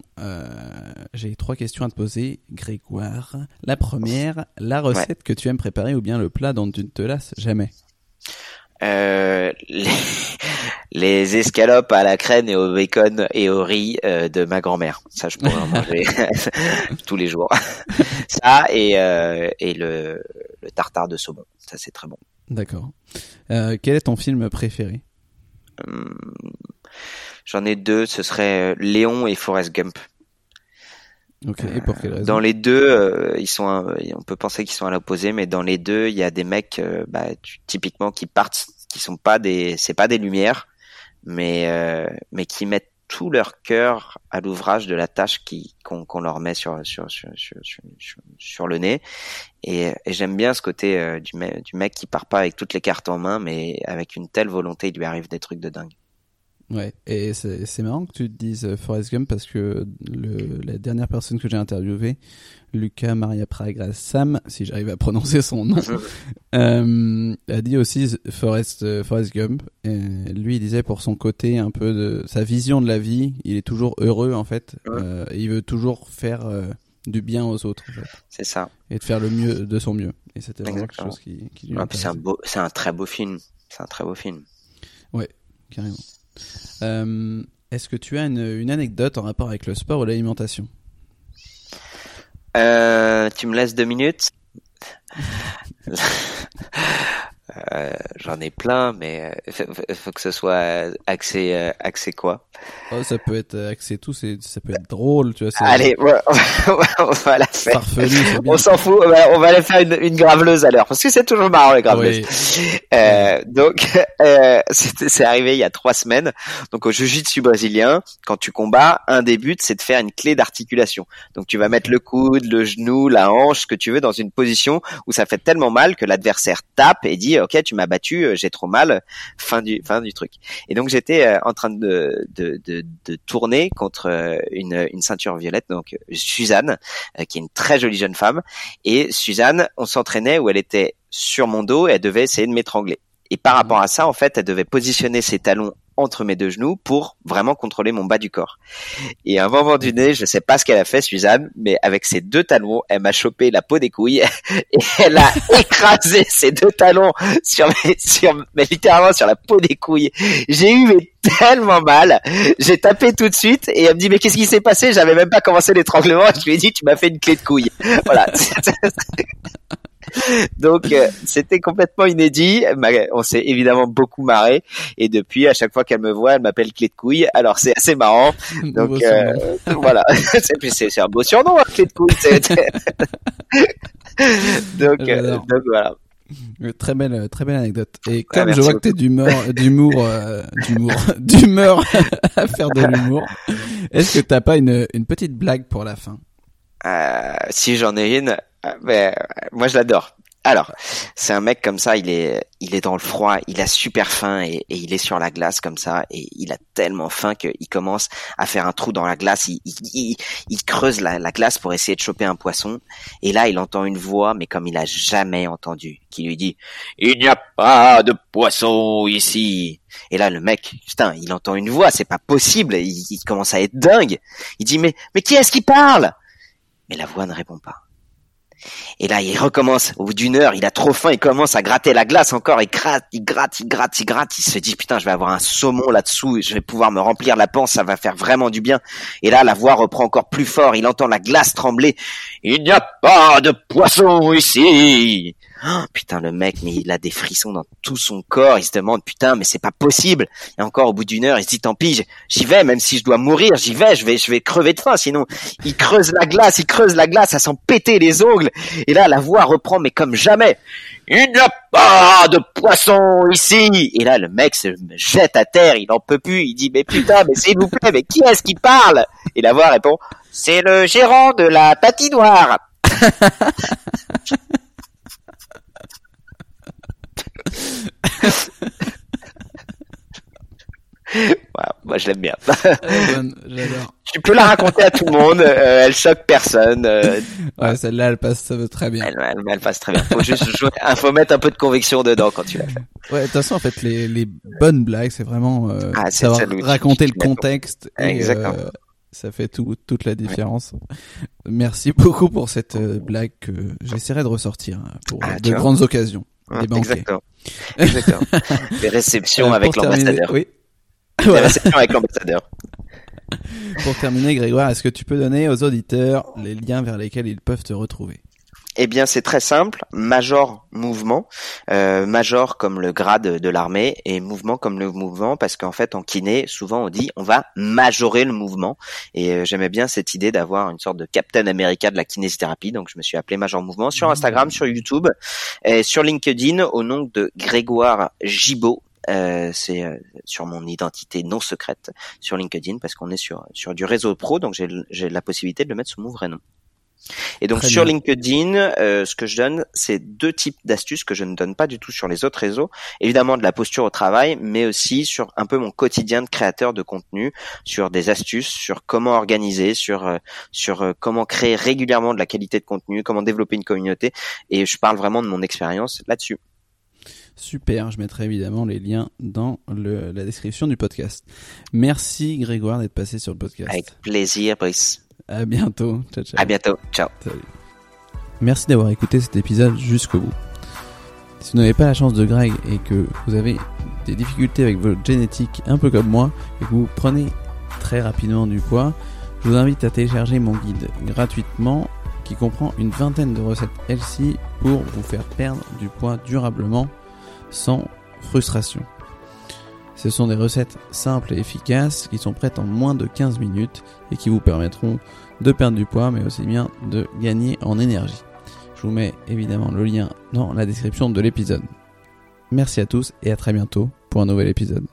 J'ai trois questions à te poser, Grégoire. La première, la recette que tu aimes préparer ou bien le plat dont tu ne te lasses jamais? Euh, les, <laughs> les, escalopes à la crème et au bacon et au riz euh, de ma grand-mère. Ça, je pourrais en manger <laughs> tous les jours. <laughs> Ça et, euh, et le, le, tartare de saumon. Ça, c'est très bon. D'accord. Euh, quel est ton film préféré? Hum, J'en ai deux. Ce serait Léon et Forrest Gump. Ok. Et pour quelle raison Dans les deux, euh, ils sont, un- on peut penser qu'ils sont à l'opposé, mais dans les deux, il y a des mecs, euh, bah, tu- typiquement qui partent, qui sont pas des, c'est pas des lumières, mais euh, mais qui mettent tout leur cœur à l'ouvrage de la tâche qui qu'on qu'on leur met sur sur sur sur, sur, le nez. Et, et j'aime bien ce côté euh, du, me- du mec qui part pas avec toutes les cartes en main, mais avec une telle volonté, il lui arrive des trucs de dingue. Ouais, et c'est marrant que tu te dises euh, Forrest Gump parce que le, la dernière personne que j'ai interviewée, Lucas Maria Pragra Sam, si j'arrive à prononcer son nom, <laughs> euh, a dit aussi Forrest, euh, Forrest Gump. Et lui, il disait pour son côté un peu de sa vision de la vie, il est toujours heureux en fait. Ouais. Euh, et il veut toujours faire euh, du bien aux autres en fait, C'est ça. et de faire le mieux de son mieux. Et c'était vraiment quelque Exactement. chose qui, qui lui Ouais, c'est un beau, un très beau film. C'est un très beau film. Carrément. Euh, Est-ce que tu as une, une anecdote en rapport avec le sport ou l'alimentation? Euh, tu me laisses deux minutes? <laughs> Euh, J'en ai plein, mais euh, faut, que ce soit axé, euh, axé quoi? Oh, Ça peut être axé tout, c'est- ça peut être drôle, tu vois. Allez, ouais, <laughs> on va la faire. farfelu. On s'en fout, on va, on va aller faire une, une graveleuse à l'heure, parce que c'est toujours marrant les graveleuses. Oui. Euh, donc, <laughs> euh, c'est arrivé il y a trois semaines. Donc, au jiu-jitsu brésilien, quand tu combats, un des buts, c'est de faire une clé d'articulation. Donc, tu vas mettre le coude, le genou, la hanche, ce que tu veux, dans une position où ça fait tellement mal que l'adversaire tape et dit, ok, tu m'as battu, euh, j'ai trop mal. Fin du, fin du truc. Et donc, j'étais euh, en train de, de, de, de tourner contre euh, une, une ceinture violette, donc Suzanne, qui est une très jolie jeune femme. Et Suzanne, on s'entraînait où elle était sur mon dos et elle devait essayer de m'étrangler. Et par rapport à ça, en fait, elle devait positionner ses talons entre mes deux genoux pour vraiment contrôler mon bas du corps. Et un moment du nez, je sais pas ce qu'elle a fait, Suzanne, mais avec ses deux talons, elle m'a chopé la peau des couilles <laughs> et elle a <laughs> écrasé ses deux talons sur mes, sur, mais littéralement sur la peau des couilles. J'ai eu mais, tellement mal. J'ai tapé tout de suite et elle me dit mais qu'est-ce qui s'est passé? J'avais même pas commencé l'étranglement. Je lui ai dit tu m'as fait une clé de couille. Voilà. <laughs> <laughs> Donc euh, c'était complètement inédit. On s'est évidemment beaucoup marré et depuis à chaque fois qu'elle me voit, elle m'appelle clé de couille. Alors c'est assez marrant. Donc euh, voilà, <laughs> c'est un beau surnom, hein, clé de couille. <laughs> donc, euh, donc voilà. Très belle, très belle anecdote. Et comme je vois que t'es d'humeur, d'humour, euh, d'humour, d'humeur à faire de l'humour, est-ce que t'as pas une, une petite blague pour la fin? Euh, si j'en ai une, ben, euh, moi je l'adore. Alors, c'est un mec comme ça, il est, il est dans le froid, il a super faim et, il est sur la glace comme ça et il a tellement faim qu'il commence à faire un trou dans la glace, il, creuse la, la glace pour essayer de choper un poisson et là il entend une voix mais comme il a jamais entendu qui lui dit il n'y a pas de poisson ici et là le mec putain il entend une voix c'est pas possible il, il commence à être dingue il dit mais mais qui est-ce qui parle? Mais la voix ne répond pas. Et là, il recommence. Au bout d'une heure, il a trop faim, il commence à gratter la glace encore. Il gratte, il gratte, il gratte, il gratte. Il se dit, putain, je vais avoir un saumon là-dessous. Je vais pouvoir me remplir la panse, ça va faire vraiment du bien. Et là, la voix reprend encore plus fort. Il entend la glace trembler. Il n'y a pas de poisson ici. Oh, putain, le mec, mais il a des frissons dans tout son corps. Il se demande, putain, mais c'est pas possible. Et encore, au bout d'une heure, il se dit, tant pis, j'y vais, même si je dois mourir, j'y vais, je vais, je vais crever de faim. Sinon, il creuse la glace, il creuse la glace, à s'en péter les ongles. Et là, la voix reprend, mais comme jamais. Il n'y a pas de poisson ici. Et là, le mec se jette à terre, il en peut plus. Il dit, mais putain, mais s'il vous plaît, mais qui est-ce qui parle? Et la voix répond, c'est le gérant de la patinoire. <laughs> Moi, je l'aime bien. <laughs> J'adore. tu peux la raconter à tout le monde, euh, elle choque personne. euh, <laughs> Ouais, celle-là, elle passe très bien. elle, elle, elle passe très bien. Faut juste jouer, ah, faut mettre un peu de conviction dedans quand tu la fais. Ouais, de toute façon, en fait, les, les bonnes blagues, c'est vraiment euh, Ah, savoir raconter le contexte. Et, Exactement. euh, ça fait tout, toute la différence. Merci beaucoup pour cette euh, blague que j'essaierai de ressortir hein, pour Ah, de grandes occasions. Ouais, exactement. Exactement. <laughs> Les réceptions Euh, avec pour terminer- l'ambassadeur. Oui. Les réceptions avec l'ambassadeur. <laughs> Pour terminer, Grégoire, est-ce que tu peux donner aux auditeurs les liens vers lesquels ils peuvent te retrouver? Eh bien, c'est très simple. Major mouvement, euh, major comme le grade de l'armée et mouvement comme le mouvement, parce qu'en fait, en kiné, souvent on dit on va majorer le mouvement. Et euh, j'aimais bien cette idée d'avoir une sorte de Captain America de la kinésithérapie. Donc, je me suis appelé Major Mouvement sur Instagram, sur YouTube, et sur LinkedIn au nom de Grégoire Gibaud. Euh, c'est euh, sur mon identité non secrète sur LinkedIn parce qu'on est sur sur du réseau pro, donc j'ai j'ai la possibilité de le mettre sous mon vrai nom. Et donc Très sur bien. LinkedIn, euh, ce que je donne, c'est deux types d'astuces que je ne donne pas du tout sur les autres réseaux. Évidemment de la posture au travail, mais aussi sur un peu mon quotidien de créateur de contenu, sur des astuces, sur comment organiser, sur euh, sur euh, comment créer régulièrement de la qualité de contenu, comment développer une communauté. Et je parle vraiment de mon expérience là-dessus. Super, je mettrai évidemment les liens dans le, la description du podcast. Merci Grégoire d'être passé sur le podcast. Avec plaisir, Brice. À bientôt. Ciao, ciao. À bientôt. Ciao. Salut. Merci d'avoir écouté cet épisode jusqu'au bout. Si vous n'avez pas la chance de Greg et que vous avez des difficultés avec votre génétique un peu comme moi et que vous prenez très rapidement du poids, je vous invite à télécharger mon guide gratuitement qui comprend une vingtaine de recettes healthy pour vous faire perdre du poids durablement sans frustration. Ce sont des recettes simples et efficaces qui sont prêtes en moins de 15 minutes et qui vous permettront de perdre du poids mais aussi bien de gagner en énergie. Je vous mets évidemment le lien dans la description de l'épisode. Merci à tous et à très bientôt pour un nouvel épisode.